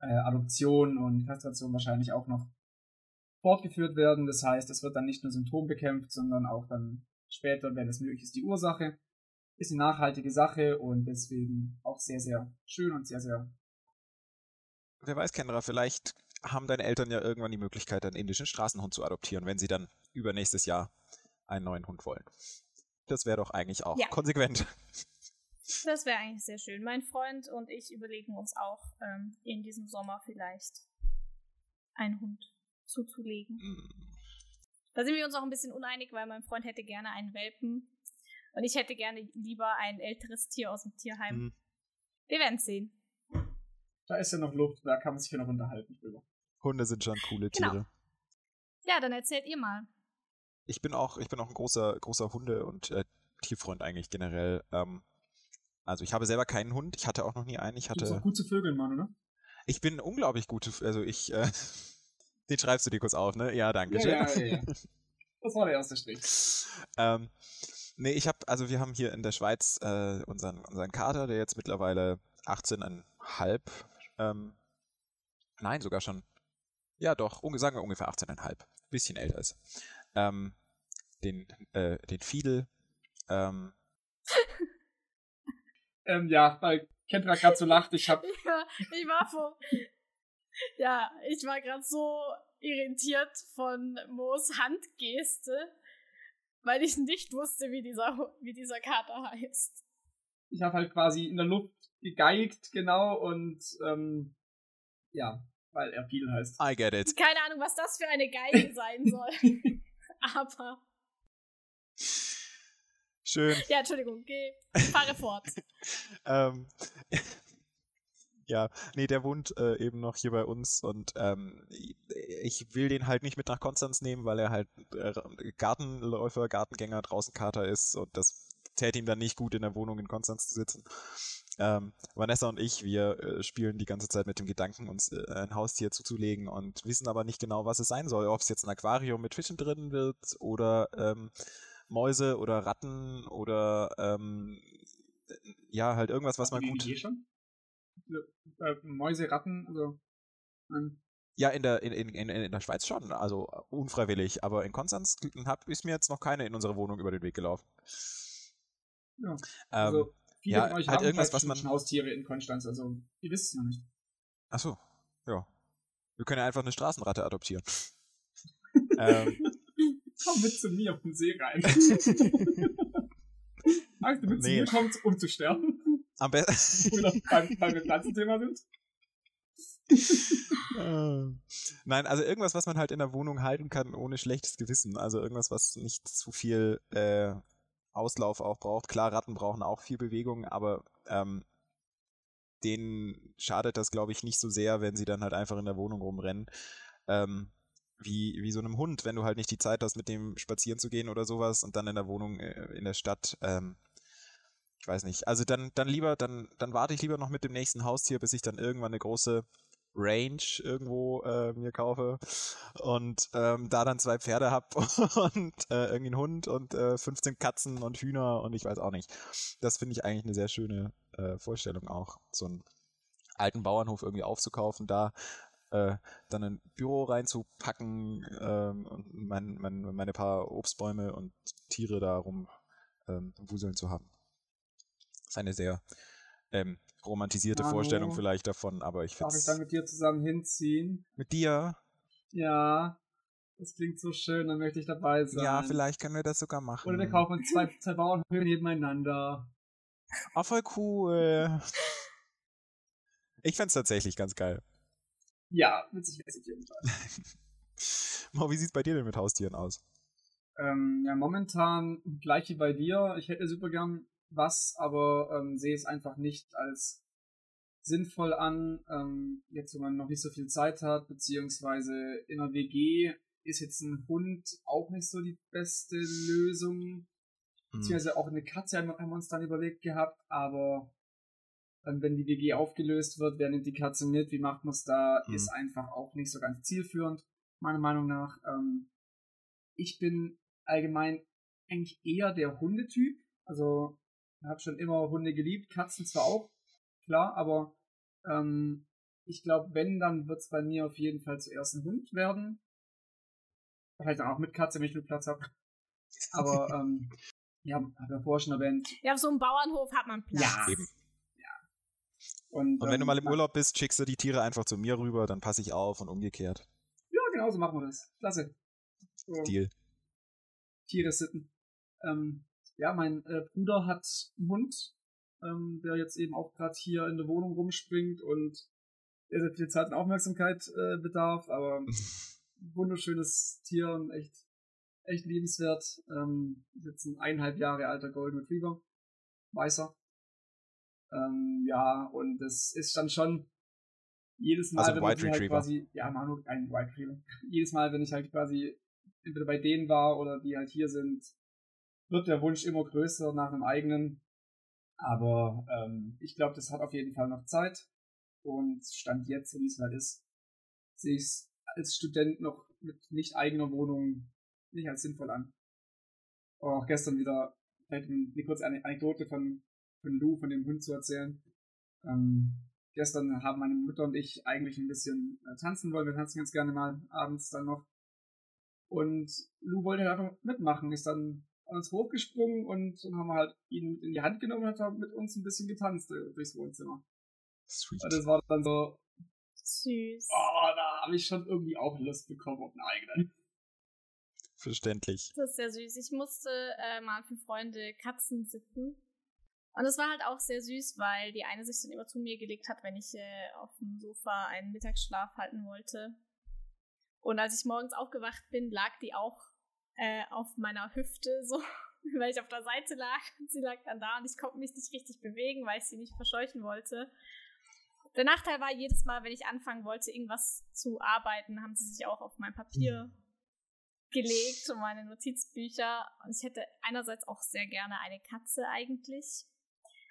äh, Adoption und Kastration wahrscheinlich auch noch fortgeführt werden. Das heißt, es wird dann nicht nur Symptom bekämpft, sondern auch dann später, wenn es möglich ist, die Ursache. Ist eine nachhaltige Sache und deswegen auch sehr, sehr schön und sehr, sehr. Wer weiß, Kendra, vielleicht haben deine Eltern ja irgendwann die Möglichkeit, einen indischen Straßenhund zu adoptieren, wenn sie dann übernächstes Jahr einen neuen Hund wollen. Das wäre doch eigentlich auch Ja. konsequent. Das wäre eigentlich sehr schön. Mein Freund und ich überlegen uns auch ähm, in diesem Sommer vielleicht einen Hund zuzulegen. Da sind wir uns auch ein bisschen uneinig, weil mein Freund hätte gerne einen Welpen und ich hätte gerne lieber ein älteres Tier aus dem Tierheim. Hm. Wir werden sehen. Da ist ja noch Luft, da kann man sich ja noch unterhalten drüber. Hunde sind schon coole Genau. Tiere. Ja, dann erzählt ihr mal. Ich bin auch, ich bin auch ein großer, großer Hunde- und äh, Tierfreund eigentlich generell. Ähm, also ich habe selber keinen Hund, ich hatte auch noch nie einen. Ich Du bist hatte. auch gut zu Vögeln, Mann, oder? Ich bin unglaublich gut, also ich, äh, den schreibst du dir kurz auf, ne? Ja, danke Ja, schön. ja, ja, ja. (laughs) Das war der erste Strich. ähm, nee, ich habe, also wir haben hier in der Schweiz äh, unseren, unseren Kater, der jetzt mittlerweile 18,5, ähm, nein, sogar schon, ja doch, sagen wir ungefähr 18,5, bisschen älter ist. Ähm, den, äh, den Fiedel, ähm, Ähm, ja, weil Kendra gerade so lacht, ich hab. (laughs) Ja, ich war vor. Ja, ich war gerade so irritiert von Moos Handgeste, weil ich nicht wusste, wie dieser, wie dieser Kater heißt. Ich habe halt quasi in der Luft gegeigt, genau, und ähm, ja, weil er viel heißt. I get it. Keine Ahnung, was das für eine Geige (laughs) sein soll. Aber, Schön. ja, Entschuldigung, geh, fahre fort. (laughs) ähm, ja, nee, der wohnt äh, eben noch hier bei uns und ähm, ich will den halt nicht mit nach Konstanz nehmen, weil er halt äh, Gartenläufer, Gartengänger, draußen Kater ist und das täte ihm dann nicht gut, in der Wohnung in Konstanz zu sitzen. Ähm, Vanessa und ich, wir äh, spielen die ganze Zeit mit dem Gedanken, uns äh, ein Haustier zuzulegen und wissen aber nicht genau, was es sein soll. Ob es jetzt ein Aquarium mit Fischen drin wird oder ähm, Mäuse oder Ratten oder ähm, ja, halt irgendwas, was man ihr die gut. Idee schon? Äh, Mäuse, Ratten, also. Ähm, Ja, in der, in, in, in, der Schweiz schon, also äh, unfreiwillig, aber in Konstanz hab, ist mir jetzt noch keine in unserer Wohnung über den Weg gelaufen. Ja, Ähm, also viele ja, von euch halt haben irgendwas, was man- Haustiere in Konstanz, also ihr wisst es noch nicht. ach so, ja. Wir können ja einfach eine Straßenratte adoptieren. (laughs) ähm, Komm mit zu mir auf den See rein. (laughs) Magst du mit zu Nee. mir kommen, um zu sterben? Am besten. (laughs) Wo wir beim, beim Pflanzenthema sind? (laughs) Nein, also irgendwas, was man halt in der Wohnung halten kann, ohne schlechtes Gewissen. Also irgendwas, was nicht zu viel äh, Auslauf auch braucht. Klar, Ratten brauchen auch viel Bewegung, aber ähm, denen schadet das, glaube ich, nicht so sehr, wenn sie dann halt einfach in der Wohnung rumrennen. Ähm, wie, wie so einem Hund, wenn du halt nicht die Zeit hast, mit dem spazieren zu gehen oder sowas und dann in der Wohnung äh, in der Stadt. Ähm, ich weiß nicht. Also dann, dann lieber, dann, dann warte ich lieber noch mit dem nächsten Haustier, bis ich dann irgendwann eine große Range irgendwo äh, mir kaufe und ähm, da dann zwei Pferde hab (laughs) und äh, irgendwie einen Hund und äh, 15 Katzen und Hühner und ich weiß auch nicht. Das finde ich eigentlich eine sehr schöne äh, Vorstellung auch, so einen alten Bauernhof irgendwie aufzukaufen, da äh, dann ein Büro reinzupacken ähm, und mein, mein, meine paar Obstbäume und Tiere da rum ähm, wuseln zu haben. Das ist eine sehr ähm, romantisierte Manu, Vorstellung vielleicht davon, aber ich finde Darf ich dann mit dir zusammen hinziehen? mit dir, Ja, das klingt so schön, dann möchte ich dabei sein. ja, vielleicht können wir das sogar machen. Oder wir kaufen zwei, zwei Bauernhöfe nebeneinander. Oh, voll cool. Ich fänd's tatsächlich ganz geil. Ja, witzig wäre es auf jeden Fall. (laughs) Mo, wie sieht's bei dir denn mit Haustieren aus? Ähm, ja, momentan gleich wie bei dir. Ich hätte super gern was, aber ähm, sehe es einfach nicht als sinnvoll an, ähm, jetzt wo man noch nicht so viel Zeit hat, beziehungsweise in einer WG ist jetzt ein Hund auch nicht so die beste Lösung, Hm. beziehungsweise auch eine Katze haben, wir uns dann überlegt gehabt, aber dann, wenn die WG aufgelöst wird, wer nimmt die Katze mit, wie macht man es da, Hm. ist einfach auch nicht so ganz zielführend, meiner Meinung nach. Ähm, ich bin allgemein eigentlich eher der Hundetyp, also habe schon immer Hunde geliebt, Katzen zwar auch, klar, aber ähm, ich glaube, wenn, dann wird es bei mir auf jeden Fall zuerst ein Hund werden. Vielleicht dann auch mit Katze, wenn ich viel Platz habe. Aber (laughs) ähm, ja, habe ja vorher schon erwähnt. Ja, auf so einem Bauernhof hat man Platz. Ja. Eben. Und, Und wenn du ähm, mal im Urlaub bist, schickst du die Tiere einfach zu mir rüber, dann passe ich auf und umgekehrt. Ja, genau so machen wir das. Klasse. So, Deal. Tiere sitten. Ähm, ja, mein äh, Bruder hat einen Hund. ähm, der jetzt eben auch gerade hier in der Wohnung rumspringt und sehr, sehr viel Zeit und Aufmerksamkeit äh, bedarf, aber (laughs) wunderschönes Tier und echt, echt liebenswert. Ähm, jetzt ein eineinhalb Jahre alter Golden Retriever. Weißer. Ähm, ja, und das ist dann schon jedes Mal, also wenn ich halt quasi, ja, Manu, ein White Retriever. (laughs) jedes Mal, wenn ich halt quasi entweder bei denen war oder die halt hier sind, wird der Wunsch immer größer nach einem eigenen. Aber ähm, ich glaube, das hat auf jeden Fall noch Zeit. Und Stand jetzt, so wie es halt ist, sehe ich es als Student noch mit nicht eigener Wohnung nicht als sinnvoll an. auch gestern wieder vielleicht eine kurze Anekdote von, von Lou, von dem Hund zu erzählen. Ähm, gestern haben meine Mutter und ich eigentlich ein bisschen äh, tanzen wollen. Wir tanzen ganz gerne mal abends dann noch. Und Lou wollte halt einfach mitmachen, ist dann uns hochgesprungen und dann haben wir halt ihn in die Hand genommen und hat mit uns ein bisschen getanzt durchs Wohnzimmer. Sweet. Und das war dann so. Süß. Oh, da habe ich schon irgendwie auch Lust bekommen auf einen eigenen. Verständlich. Das ist sehr süß. Ich musste äh, mal für Freunde Katzen sitten. Und es war halt auch sehr süß, weil die eine sich dann immer zu mir gelegt hat, wenn ich äh, auf dem Sofa einen Mittagsschlaf halten wollte. Und als ich morgens aufgewacht bin, lag die auch äh, auf meiner Hüfte, so, (laughs) weil ich auf der Seite lag. Und sie lag dann da und ich konnte mich nicht richtig bewegen, weil ich sie nicht verscheuchen wollte. Der Nachteil war, jedes Mal, wenn ich anfangen wollte, irgendwas zu arbeiten, haben sie sich auch auf mein Papier mhm. gelegt und meine Notizbücher. Und ich hätte einerseits auch sehr gerne eine Katze eigentlich.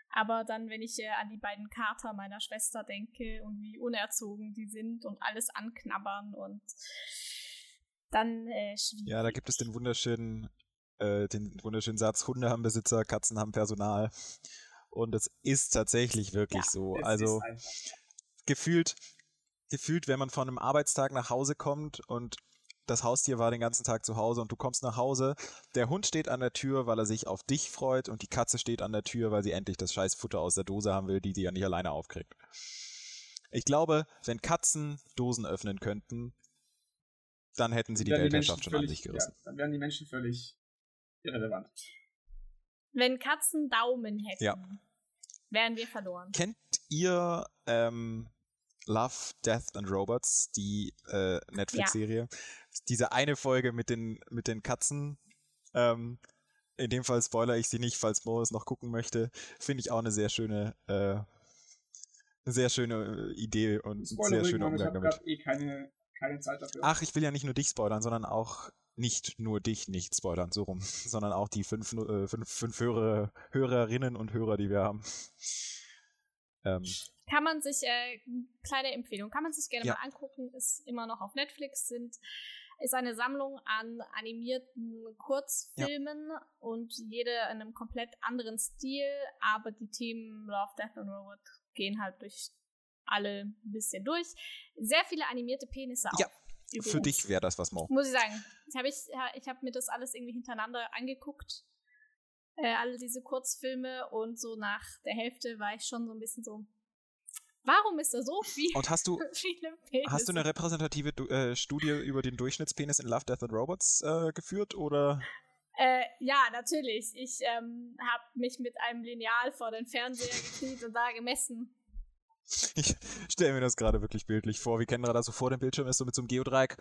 Aber dann, wenn ich äh, an die beiden Kater meiner Schwester denke und wie unerzogen die sind und alles anknabbern und dann äh, schwierig. Ja, da gibt es den wunderschönen, äh, den wunderschönen Satz, Hunde haben Besitzer, Katzen haben Personal. Und es ist tatsächlich wirklich ja, so. Also gefühlt, gefühlt, wenn man von einem Arbeitstag nach Hause kommt und das Haustier war den ganzen Tag zu Hause und du kommst nach Hause, der Hund steht an der Tür, weil er sich auf dich freut und die Katze steht an der Tür, weil sie endlich das scheiß Futter aus der Dose haben will, die sie ja nicht alleine aufkriegt. Ich glaube, wenn Katzen Dosen öffnen könnten, dann hätten sie die Weltherrschaft schon völlig, an sich gerissen. Ja, dann wären die Menschen völlig irrelevant. Wenn Katzen Daumen hätten, ja. wären wir verloren. Kennt ihr ähm, Love, Death and Robots, die äh, Netflix-Serie? Ja. Diese eine Folge mit den, mit den Katzen. Ähm, in dem Fall spoiler ich sie nicht, falls es noch gucken möchte. Finde ich auch eine sehr schöne, äh, eine sehr schöne äh, Idee und sehr schöner Umgang damit. Ich habe eh keine keine Zeit dafür. Ach, ich will ja nicht nur dich spoilern, sondern auch nicht nur dich nicht spoilern, so rum, (laughs) sondern auch die fünf, äh, fünf, fünf Hörer, Hörerinnen und Hörer, die wir haben. Ähm, kann man sich, äh, kleine Empfehlung, kann man sich gerne ja. mal angucken, ist immer noch auf Netflix, sind, ist eine Sammlung an animierten Kurzfilmen ja. und jede in einem komplett anderen Stil, aber die Themen Love, Death and Robot gehen halt durch alle ein bisschen durch. Sehr viele animierte Penisse auch. Ja, übrigens. für dich wäre das was, Mo. Muss ich sagen. Ich habe ich, ich hab mir das alles irgendwie hintereinander angeguckt. Äh, alle diese Kurzfilme und so nach der Hälfte war ich schon so ein bisschen so, warum ist da so viel? Und hast du, (laughs) hast du eine repräsentative äh, Studie über den Durchschnittspenis in Love, Death and Robots äh, geführt oder? Äh, ja, natürlich. Ich ähm, habe mich mit einem Lineal vor den Fernseher gekniet und da gemessen. Ich stelle mir das gerade wirklich bildlich vor, wie Kendra da so vor dem Bildschirm ist, so mit so einem Geodreieck.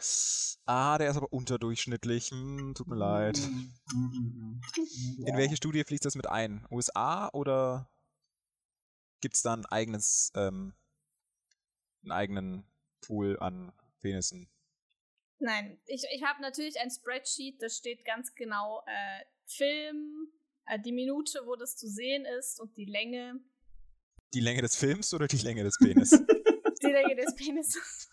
Ah, der ist aber unterdurchschnittlich. Hm, tut mir leid. In welche Studie fließt das mit ein? USA oder gibt es da ein eigenes, ähm, einen eigenen Pool an Penissen? Nein, ich, ich habe natürlich ein Spreadsheet, da steht ganz genau äh, Film, äh, die Minute, wo das zu sehen ist und die Länge die Länge des Films oder die Länge des Penis? (laughs) die Länge des Penises.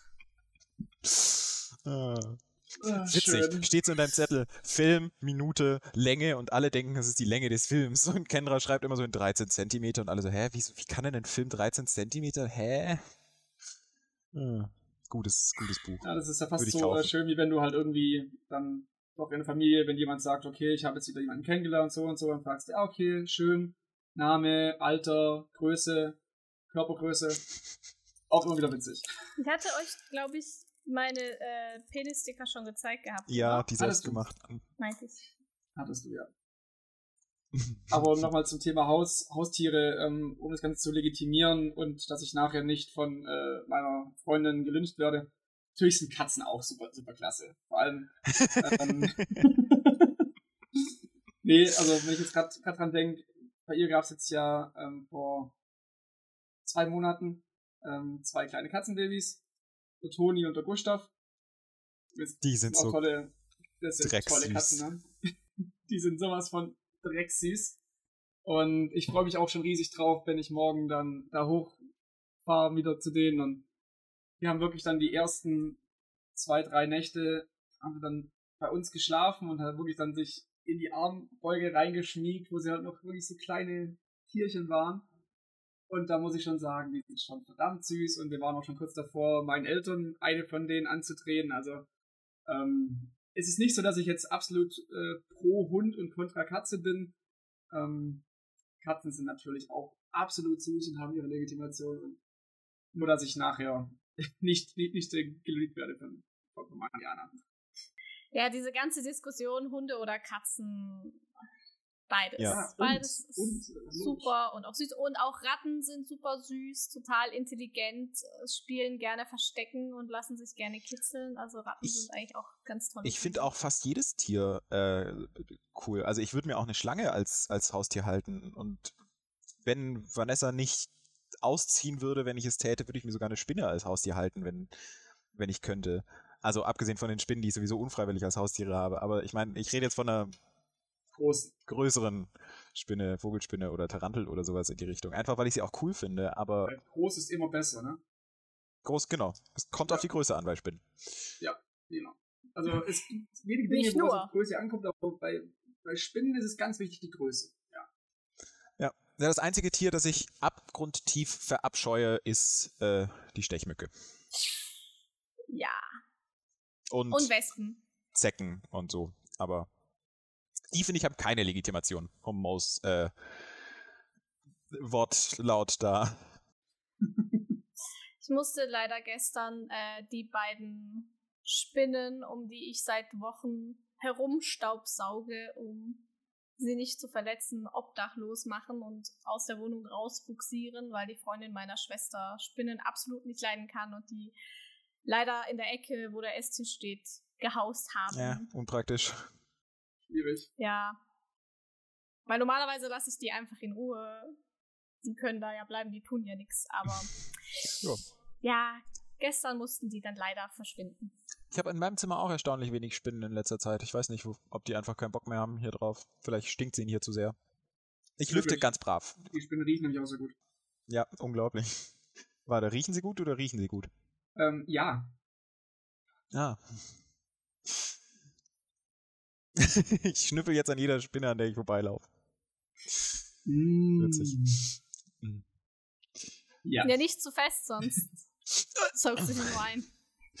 ah. Ah, Witzig. Schön. Steht so in deinem Zettel, Film, Minute, Länge und alle denken, das ist die Länge des Films. Und Kendra schreibt immer so in 13 Zentimeter und alle so, hä, wie, wie kann denn ein Film 13 Zentimeter? Hä? Ah, gutes, gutes Buch. Ja, das ist ja fast so äh, schön, wie wenn du halt irgendwie dann doch in der Familie, wenn jemand sagt, okay, ich habe jetzt wieder jemanden kennengelernt, so und so, dann fragst du, ja, okay, schön, Name, Alter, Größe, Körpergröße. Auch immer wieder witzig. Ich hatte euch, glaube ich, meine äh, Penis-Sticker schon gezeigt gehabt. Ja, oder? die selbst gemacht. Meinte ich. Hattest du, ja. Aber nochmal zum Thema Haus, Haustiere, ähm, um das Ganze zu legitimieren und dass ich nachher nicht von äh, meiner Freundin gelünscht werde. Natürlich sind Katzen auch super, super klasse. Vor allem. (laughs) Ähm, (laughs) nee, also wenn ich jetzt gerade dran denke, bei ihr gab es jetzt ja ähm, vor zwei Monaten ähm, zwei kleine Katzenbabys, der Toni und der Gustav. Die sind so tolle, das sind tolle Katzen, ne? (laughs) Die sind sowas von drecksüß. Und ich freue mich auch schon riesig drauf, wenn ich morgen dann da hochfahre wieder zu denen. Und wir haben wirklich dann die ersten zwei, drei Nächte haben wir dann bei uns geschlafen und hat wirklich dann sich in die Armbeuge reingeschmiegt, wo sie halt noch wirklich so kleine Tierchen waren. Und da muss ich schon sagen, die sind schon verdammt süß und wir waren auch schon kurz davor, meinen Eltern eine von denen anzudrehen. Also ähm, es ist nicht so, dass ich jetzt absolut äh, pro Hund und kontra Katze bin. Ähm, Katzen sind natürlich auch absolut süß und haben ihre Legitimation. Und nur, dass ich nachher (laughs) nicht, nicht, nicht geliebt werde von, von Mariana. Ja, diese ganze Diskussion, Hunde oder Katzen, Beides. Ja. Beides und, ist und, super und auch süß. Und auch Ratten sind super süß, total intelligent, spielen gerne Verstecken und lassen sich gerne kitzeln. Also Ratten ich, sind eigentlich auch ganz toll. Ich finde auch fast jedes Tier äh, cool. Also ich würde mir auch eine Schlange als, als Haustier halten. Und wenn Vanessa nicht ausziehen würde, wenn ich es täte, würde ich mir sogar eine Spinne als Haustier halten, wenn, wenn ich könnte. Also abgesehen von den Spinnen, die ich sowieso unfreiwillig als Haustiere habe. Aber ich meine, ich rede jetzt von einer großen, größeren Spinne, Vogelspinne oder Tarantel oder sowas in die Richtung. Einfach weil ich sie auch cool finde, aber. Groß ist immer besser, ne? Groß, genau. Es kommt ja. auf die Größe an bei Spinnen. Ja, genau. Also es gibt wenige Dinge, Nicht wo nur. es auf Größe ankommt, aber bei, bei Spinnen ist es ganz wichtig die Größe. Ja. Ja. ja das einzige Tier, das ich abgrundtief verabscheue, ist äh, die Stechmücke. Ja. Und, und Wespen. Zecken und so. Aber die finde ich haben keine Legitimation, um Maus äh, Wortlaut da. (laughs) Ich musste leider gestern äh, die beiden Spinnen, um die ich seit Wochen herumstaubsauge, um sie nicht zu verletzen, obdachlos machen und aus der Wohnung rausbuxieren, weil die Freundin meiner Schwester Spinnen absolut nicht leiden kann und die leider in der Ecke, wo der Esstisch steht, gehaust haben. Ja, unpraktisch schwierig. Ja. Weil normalerweise lasse ich die einfach in Ruhe. Die können da ja bleiben, die tun ja nichts. Aber (laughs) ja. ja, gestern mussten die dann leider verschwinden. Ich habe in meinem Zimmer auch erstaunlich wenig Spinnen in letzter Zeit. Ich weiß nicht, ob die einfach keinen Bock mehr haben hier drauf. Vielleicht stinkt sie ihnen hier zu sehr. Ich lüfte ganz brav. Die Spinnen riechen nämlich auch so gut. Ja, unglaublich. Warte, riechen sie gut oder riechen sie gut? Ähm, ja. Ah. (laughs) ich schnüffel jetzt an jeder Spinne, an der ich vorbeilaufe. Mm. Witzig. Mm. Ja. ja, nicht zu fest, sonst (laughs) saugst du nur ein.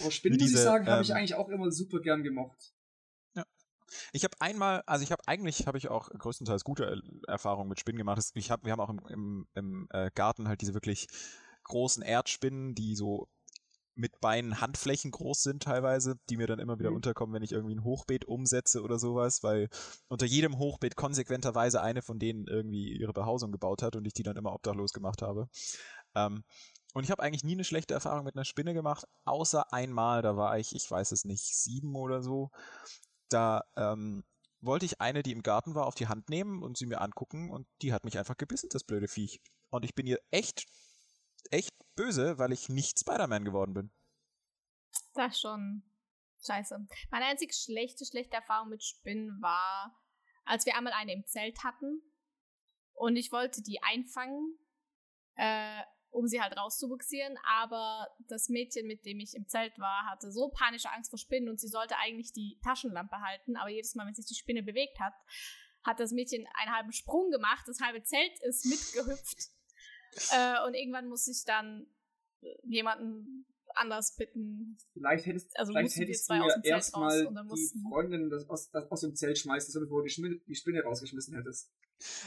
Aber Spinnen, diese, muss ich sagen, ähm, habe ich eigentlich auch immer super gern gemocht. Ja. Ich habe einmal, also ich habe eigentlich, habe ich auch größtenteils gute Erfahrungen mit Spinnen gemacht. Ich hab, wir haben auch im, im, im äh, Garten halt diese wirklich großen Erdspinnen, die so mit Beinen Handflächen groß sind teilweise, die mir dann immer wieder mhm. unterkommen, wenn ich irgendwie ein Hochbeet umsetze oder sowas, weil unter jedem Hochbeet konsequenterweise eine von denen irgendwie ihre Behausung gebaut hat und ich die dann immer obdachlos gemacht habe. Ähm, und ich habe eigentlich nie eine schlechte Erfahrung mit einer Spinne gemacht, außer einmal, da war ich, ich weiß es nicht, sieben oder so. Da ähm, wollte ich eine, die im Garten war, auf die Hand nehmen und sie mir angucken und die hat mich einfach gebissen, das blöde Viech. Und ich bin ihr echt echt böse, weil ich nicht Spider-Man geworden bin. Das schon scheiße. Meine einzig schlechte, schlechte Erfahrung mit Spinnen war, als wir einmal eine im Zelt hatten und ich wollte die einfangen, äh, um sie halt rauszubuxieren, aber das Mädchen, mit dem ich im Zelt war, hatte so panische Angst vor Spinnen und sie sollte eigentlich die Taschenlampe halten, aber jedes Mal, wenn sich die Spinne bewegt hat, hat das Mädchen einen halben Sprung gemacht, das halbe Zelt ist mitgehüpft äh, (laughs) und irgendwann muss ich dann äh, jemanden anders bitten. Vielleicht hättest, also vielleicht hättest du ja erstmal die Freundin das aus, das aus dem Zelt schmeißen sollen, bevor du die Spinne, die Spinne rausgeschmissen hättest.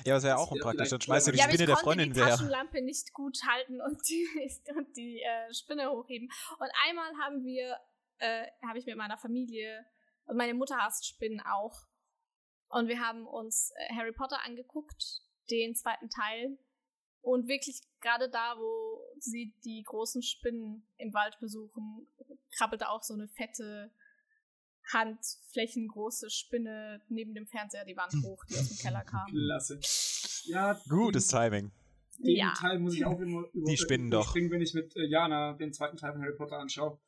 Ja, das wäre auch unpraktisch. Dann schmeißt du die ja, Spinne der Freundin wer. Ich konnte die Taschenlampe nicht gut halten und die, (laughs) und die äh, Spinne hochheben. Und einmal haben wir, äh, habe ich mit meiner Familie, und meine Mutter hasst Spinnen auch. Und wir haben uns äh, Harry Potter angeguckt, den zweiten Teil. Und wirklich gerade da, wo sie die großen Spinnen im Wald besuchen, krabbelte auch so eine fette, handflächengroße Spinne neben dem Fernseher die Wand hoch, die aus dem Keller kam. (laughs) Klasse. Ja, Gutes Timing. Den Ja. Teil muss ich auch immer über, Die spinnen doch. überspringen, wenn ich mit äh, Jana den zweiten Teil von Harry Potter anschaue.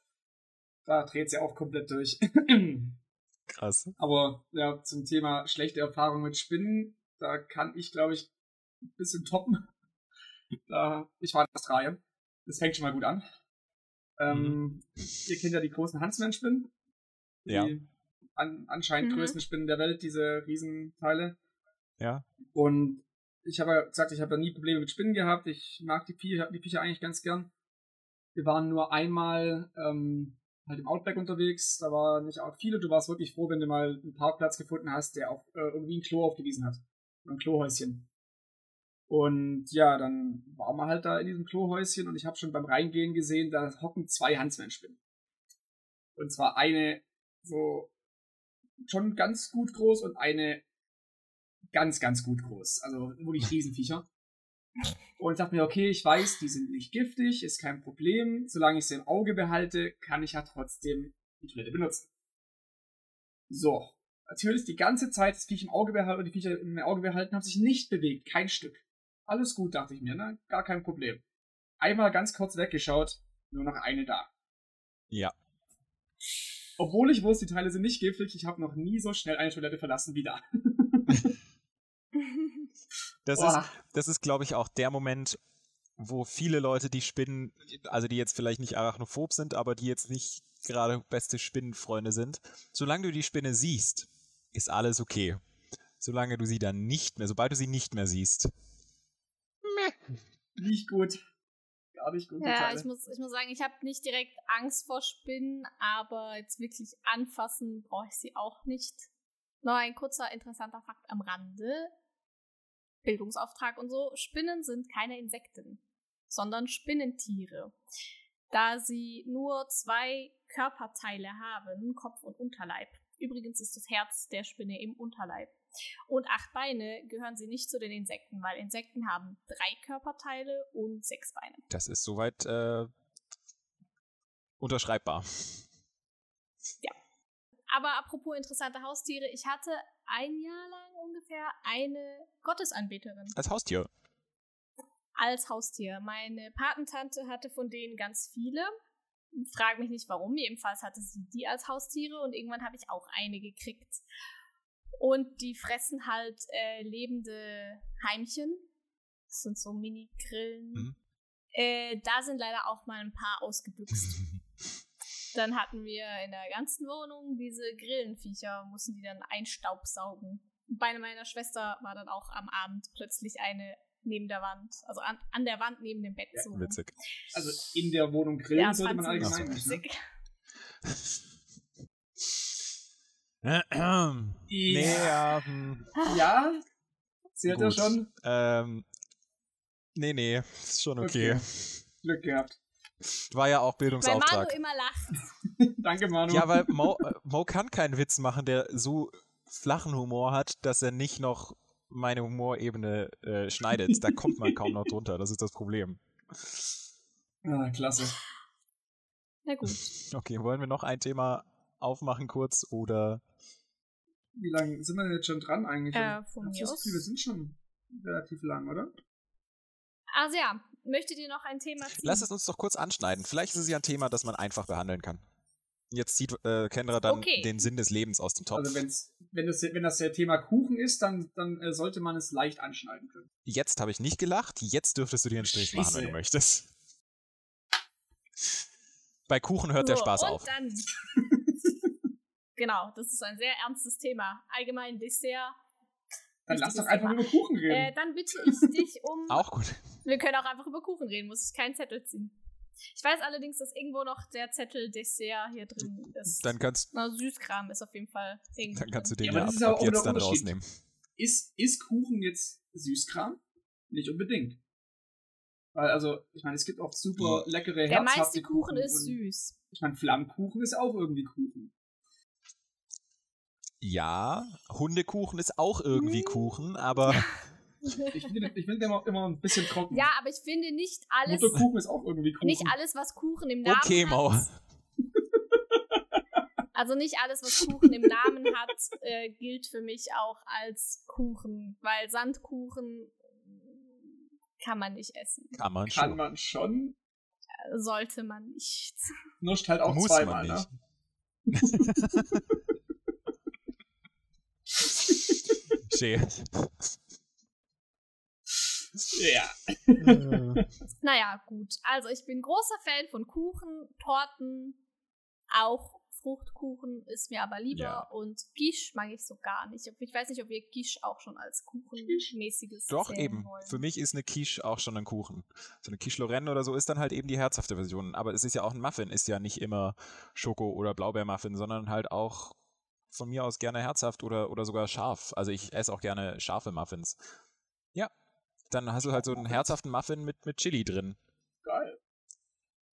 Da dreht sie auch komplett durch. (laughs) Krass. Aber ja, zum Thema schlechte Erfahrung mit Spinnen, da kann ich, glaube ich, ein bisschen toppen. Da, ich war in Australien. Das fängt schon mal gut an. Ähm, Ihr kennt ja die großen Huntsman-Spinnen. Die Ja. an, anscheinend Mhm. größten Spinnen der Welt, diese Riesenteile. Ja. Und ich habe ja gesagt, ich habe da nie Probleme mit Spinnen gehabt. Ich mag die Viecher, die Viecher eigentlich ganz gern. Wir waren nur einmal ähm, halt im Outback unterwegs. Da war nicht auch viele. Du warst wirklich froh, wenn du mal einen Parkplatz gefunden hast, der auch äh, irgendwie ein Klo aufgewiesen hat. Ein Klohäuschen. Und ja, dann waren wir halt da in diesem Klohäuschen und ich habe schon beim Reingehen gesehen, da hocken zwei Huntsman-Spinnen. Und zwar eine so schon ganz gut groß und eine ganz, ganz gut groß. Also wirklich (laughs) Riesenviecher. Und ich dachte mir, okay, ich weiß, die sind nicht giftig, ist kein Problem. Solange ich sie im Auge behalte, kann ich ja trotzdem die Toilette benutzen. So. Natürlich die ganze Zeit das Viech im Auge behalten, die Viecher im Auge behalten, haben sich nicht bewegt, kein Stück. Alles gut, dachte ich mir, ne? Gar kein Problem. Einmal ganz kurz weggeschaut, nur noch eine da. Ja. Obwohl ich wusste, die Teile sind nicht giftig, ich habe noch nie so schnell eine Toilette verlassen wie da. (laughs) Das Boah. ist, das ist, glaube ich, auch der Moment, wo viele Leute, die Spinnen, also die jetzt vielleicht nicht arachnophob sind, aber die jetzt nicht gerade beste Spinnenfreunde sind, solange du die Spinne siehst, ist alles okay. Solange du sie dann nicht mehr, sobald du sie nicht mehr siehst. Nicht gut. Gar nicht gut. Ja, ich muss, ich muss sagen, ich habe nicht direkt Angst vor Spinnen, aber jetzt wirklich anfassen brauche ich sie auch nicht. Noch ein kurzer interessanter Fakt am Rande. Bildungsauftrag und so. Spinnen sind keine Insekten, sondern Spinnentiere. Da sie nur zwei Körperteile haben, Kopf und Unterleib. Übrigens ist das Herz der Spinne im Unterleib. Und acht Beine gehören sie nicht zu den Insekten, weil Insekten haben drei Körperteile und sechs Beine. Das ist soweit äh, unterschreibbar. Aber apropos interessante Haustiere, ich hatte ein Jahr lang ungefähr eine Gottesanbeterin Als Haustier. als Haustier. Meine Patentante hatte von denen ganz viele. Frag mich nicht warum, jedenfalls hatte sie die als Haustiere und irgendwann habe ich auch eine gekriegt. Und die fressen halt äh, lebende Heimchen. Das sind so Mini-Grillen. Mhm. Äh, da sind leider auch mal ein paar ausgebüxt. (laughs) Dann hatten wir in der ganzen Wohnung diese Grillenviecher, mussten die dann einstaubsaugen. Bei meiner Schwester war dann auch am Abend plötzlich eine neben der Wand, also an, an der Wand neben dem Bett so. rum. Witzig. Also in der Wohnung grillen Ja, das sollte man allgemein so nicht. Ne? (laughs) (clears throat) nee, ja. Ja, zählt ja schon. Ähm, nee, nee, ist schon okay. Okay. Glück gehabt. War ja auch Weil Bildungsauftrag. Manu immer lacht. (laughs) Danke, Manu. Ja, weil Mo, äh, Mo kann keinen Witz machen, der so flachen Humor hat, dass er nicht noch meine Humorebene äh, schneidet. Da kommt man kaum noch drunter. Das ist das Problem. ah, klasse. Na gut. Okay, wollen wir noch ein Thema aufmachen kurz oder Wie lange sind wir denn jetzt schon dran eigentlich? Äh, von Ich mir aus. Wir sind schon relativ lang, oder? Also ja, möchtet ihr noch ein Thema ziehen? lass es uns doch kurz anschneiden. Vielleicht ist es ja ein Thema, das man einfach behandeln kann. Jetzt zieht äh, Kendra dann Okay. den Sinn des Lebens aus dem Topf. Also wenn's, wenn, das, wenn das der Thema Kuchen ist, dann, dann äh, sollte man es leicht anschneiden können. Jetzt habe ich nicht gelacht, jetzt dürftest du dir einen Strich machen, wenn du möchtest. Bei Kuchen hört der So, Spaß und auf. Dann, (laughs) genau, das ist ein sehr ernstes Thema. Allgemein Dessert. Dann lass doch einfach Thema. über Kuchen Äh, reden. dann bitte ich dich (laughs) um. Auch gut. Wir können auch einfach über Kuchen reden, muss ich keinen Zettel ziehen. Ich weiß allerdings, dass irgendwo noch der Zettel Dessert hier drin ist. Dann kannst, Na, Süßkram ist auf jeden Fall irgendwo dann kannst du den Ja, ja, ab, ab auch jetzt der dann rausnehmen. Ist, ist Kuchen jetzt Süßkram? Nicht unbedingt. Weil, also, ich meine, es gibt auch super leckere, Der meiste herzhafte Kuchen ist süß. Ich meine, Flammkuchen ist auch irgendwie Kuchen. Ja, Hundekuchen ist auch irgendwie Hm. Kuchen, aber (laughs) Ich finde ich find den immer, immer ein bisschen trocken. Ja, aber ich finde nicht alles, Mutterkuchen ist auch irgendwie Kuchen. nicht alles, was Kuchen im Namen okay, hat. Mauer. (laughs) Also nicht alles, was Kuchen im Namen hat, äh, gilt für mich auch als Kuchen, weil Sandkuchen kann man nicht essen. Kann man Kann schon. man schon. Sollte man nicht. Nuscht halt auch Muss zweimal, man ne? (laughs) Schön. Ja. Naja, gut. Also ich bin großer Fan von Kuchen, Torten, auch Fruchtkuchen ist mir aber lieber Ja. und Quiche mag ich so gar nicht. Ich weiß nicht, ob wir Quiche auch schon als Kuchenmäßiges Doch, eben. wollen. Für mich ist eine Quiche auch schon ein Kuchen. So eine Quiche Lorraine oder so ist dann halt eben die herzhafte Version. Aber es ist ja auch ein Muffin, ist ja nicht immer Schoko- oder Blaubeermuffin, sondern halt auch von mir aus gerne herzhaft oder, oder sogar scharf. Also ich esse auch gerne scharfe Muffins. Ja, dann hast du halt so einen herzhaften Muffin mit, mit Chili drin. Geil.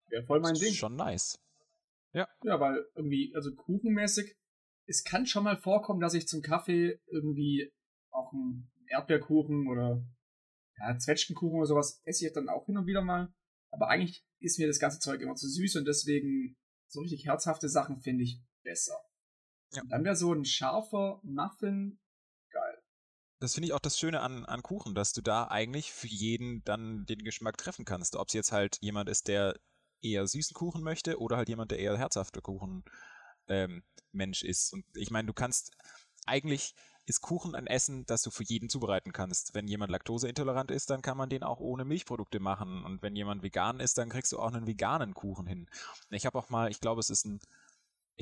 Wäre voll mein Das ist Ding. Schon nice. Ja, weil irgendwie, also kuchenmäßig, es kann schon mal vorkommen, dass ich zum Kaffee irgendwie auch einen Erdbeerkuchen oder ja, Zwetschgenkuchen oder sowas esse ich dann auch hin und wieder mal. Aber eigentlich ist mir das ganze Zeug immer zu süß und deswegen so richtig herzhafte Sachen finde ich besser. Ja. Dann wäre so ein scharfer Muffin geil. Das finde ich auch das Schöne an, an Kuchen, dass du da eigentlich für jeden dann den Geschmack treffen kannst. Ob es jetzt halt jemand ist, der eher süßen Kuchen möchte oder halt jemand, der eher herzhafte Kuchen ähm, Mensch ist. Und ich meine, du kannst eigentlich ist Kuchen ein Essen, das du für jeden zubereiten kannst. Wenn jemand laktoseintolerant ist, dann kann man den auch ohne Milchprodukte machen. Und wenn jemand vegan ist, dann kriegst du auch einen veganen Kuchen hin. Ich habe auch mal, ich glaube, es ist ein,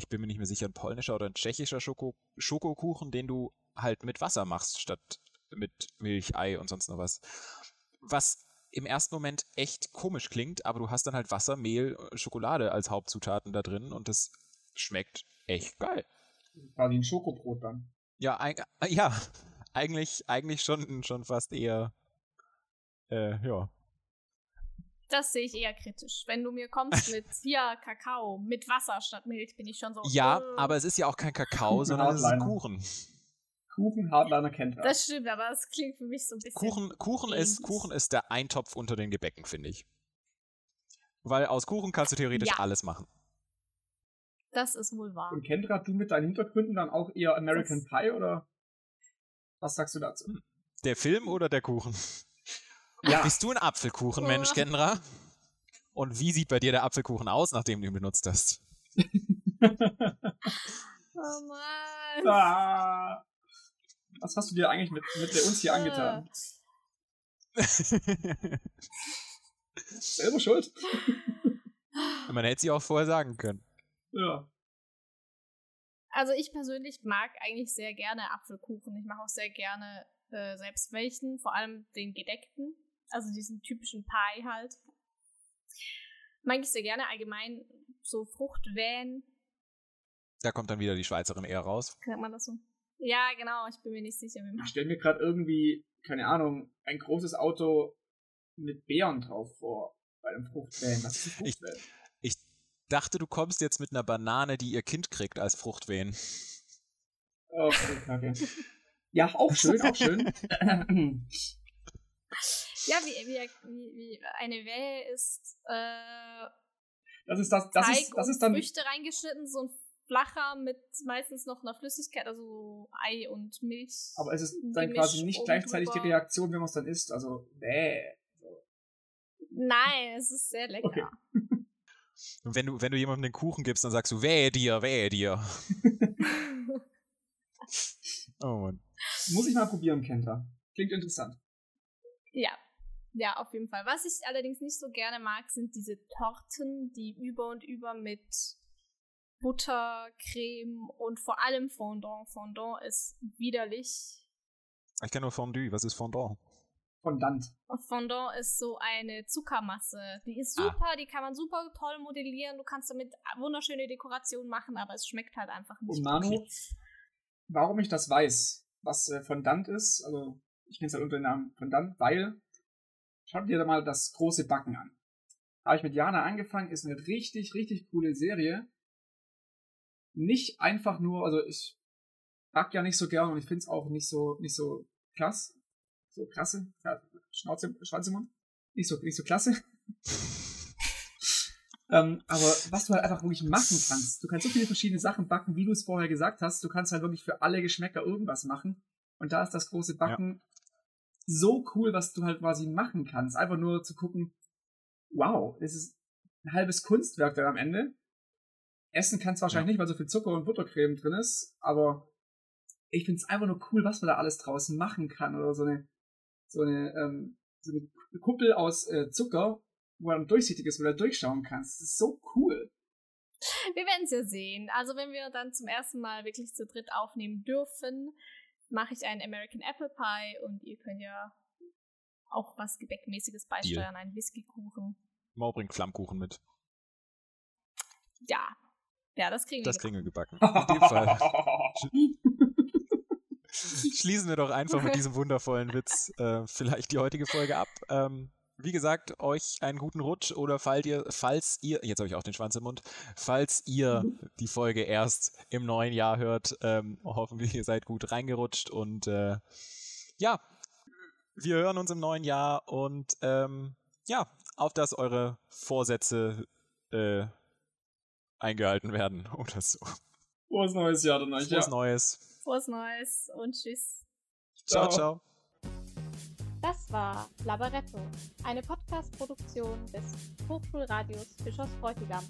ich bin mir nicht mehr sicher, ein polnischer oder ein tschechischer Schoko Schokokuchen, den du halt mit Wasser machst, statt mit Milch, Ei und sonst noch was. Was im ersten Moment echt komisch klingt, aber du hast dann halt Wasser, Mehl, Schokolade als Hauptzutaten da drin und das schmeckt echt geil. Quasi ein Schokobrot dann. Ja, äh, ja (laughs) eigentlich, eigentlich schon, schon fast eher, äh, ja. Das sehe ich eher kritisch. Wenn du mir kommst (laughs) mit hier Kakao mit Wasser statt Milch, bin ich schon so. Ja, äh, aber es ist ja auch kein Kakao, sondern es ist. Kuchen. Kuchen, Hardliner kennt er. Das stimmt, aber es klingt für mich so ein bisschen. Kuchen, Kuchen, ist. Kuchen ist der Eintopf unter den Gebäcken, finde ich. Weil aus Kuchen kannst du theoretisch Ja. alles machen. Das ist wohl wahr. Und Kendra, du mit deinen Hintergründen dann auch eher American Pie oder was sagst du dazu? Der Film oder der Kuchen? Ja. Bist du ein Apfelkuchenmensch. Kendra? Und wie sieht bei dir der Apfelkuchen aus, nachdem du ihn benutzt hast? (laughs) Oh Mann. ah, was hast du dir eigentlich mit, mit der uns hier angetan? (laughs) Selber schuld? Man hätte sie auch vorher sagen können. Ja. Also ich persönlich mag eigentlich sehr gerne Apfelkuchen. Ich mache auch sehr gerne äh, selbst welchen, vor allem den gedeckten, also diesen typischen Pie halt. Mag ich sehr gerne allgemein so Fruchtwähn, Da kommt dann wieder die Schweizerin eher raus. nennt man das so? Ja, genau, ich bin mir nicht sicher, wie man. Ich stelle mir gerade irgendwie, keine Ahnung, ein großes Auto mit Beeren drauf vor. Bei einem Fruchtwellen. Was ist ein Ich-? Ich dachte, du kommst jetzt mit einer Banane, die ihr Kind kriegt, als Fruchtwehen. Oh, okay, kacke. Ja, auch (laughs) schön, auch schön. (laughs) Ja, wie, wie, wie, wie eine Wehe ist äh, Das ist das, das Teig ist, das ist dann, Früchte reingeschnitten, so ein flacher mit meistens noch einer Flüssigkeit, also so Ei und Milch. aber es ist dann Gemisch quasi nicht gleichzeitig die. Reaktion, wenn man es dann isst. Also, bäh. Nein, es ist sehr lecker. Okay. (laughs) Und wenn du, wenn du jemandem den Kuchen gibst, dann sagst du, wehe dir, wehe dir. (laughs) Oh Mann. Muss ich mal probieren, Kenta. Klingt interessant. Ja. Ja, auf jeden Fall. Was ich allerdings nicht so gerne mag, sind diese Torten, die über und über mit Butter, Creme und vor allem Fondant. Fondant ist widerlich. Ich kenne nur Fondue. Was ist Fondant? Fondant. Fondant ist so eine Zuckermasse. Die ist Ah. super, die kann man super toll modellieren. Du kannst damit wunderschöne Dekorationen machen, aber es schmeckt halt einfach nicht. Und Manu, okay. warum ich das weiß, was äh, Fondant ist, also ich kenne es halt unter dem Namen Fondant, weil, schaut dir da mal das große Backen an. Habe ich mit Jana angefangen, ist eine richtig, richtig coole Serie. Nicht einfach nur, also ich back ja nicht so gern und ich finde es auch nicht so, nicht so krass. So krasse, Schnauze, Schwanz im Mund. Nicht so, nicht so klasse. (laughs) ähm, aber was du halt einfach wirklich machen kannst, du kannst so viele verschiedene Sachen backen, wie du es vorher gesagt hast. Du kannst halt wirklich für alle Geschmäcker irgendwas machen. Und da ist das große Backen ja. So cool, was du halt quasi machen kannst. Einfach nur zu gucken, wow, es ist ein halbes Kunstwerk dann am Ende. Essen kannst du wahrscheinlich ja. nicht, weil so viel Zucker und Buttercreme drin ist, aber ich finde es einfach nur cool, was man da alles draußen machen kann. Oder so eine, so eine, ähm, so eine Kuppel aus äh, Zucker, wo dann durchsichtig ist, wo du durchschauen kannst. Das ist so cool. Wir werden es ja sehen. Also wenn wir dann zum ersten Mal wirklich zu dritt aufnehmen dürfen, mache ich einen American Apple Pie und ihr könnt ja auch was Gebäckmäßiges beisteuern, Deal. einen Whiskykuchen. Mau bringt Flammkuchen mit. Ja. Ja, das kriegen das wir. Das kriegen wir gebacken. (laughs) In dem Fall. (laughs) Schließen wir doch einfach mit diesem wundervollen Witz äh, vielleicht die heutige Folge ab. Ähm, wie gesagt, euch einen guten Rutsch oder falls ihr, falls ihr, jetzt habe ich auch den Schwanz im Mund, falls ihr die Folge erst im neuen Jahr hört, ähm, hoffen wir, ihr seid gut reingerutscht und äh, ja, wir hören uns im neuen Jahr und ähm, ja, auf dass eure Vorsätze äh, eingehalten werden (laughs) oder so. Frohes neues Jahr dann euch. Frohes ja. Neues. Frohes Neues und tschüss. Ciao, ciao. Das war Labaretto, eine Podcast-Produktion des Hochschulradios Bischofsbräutigam.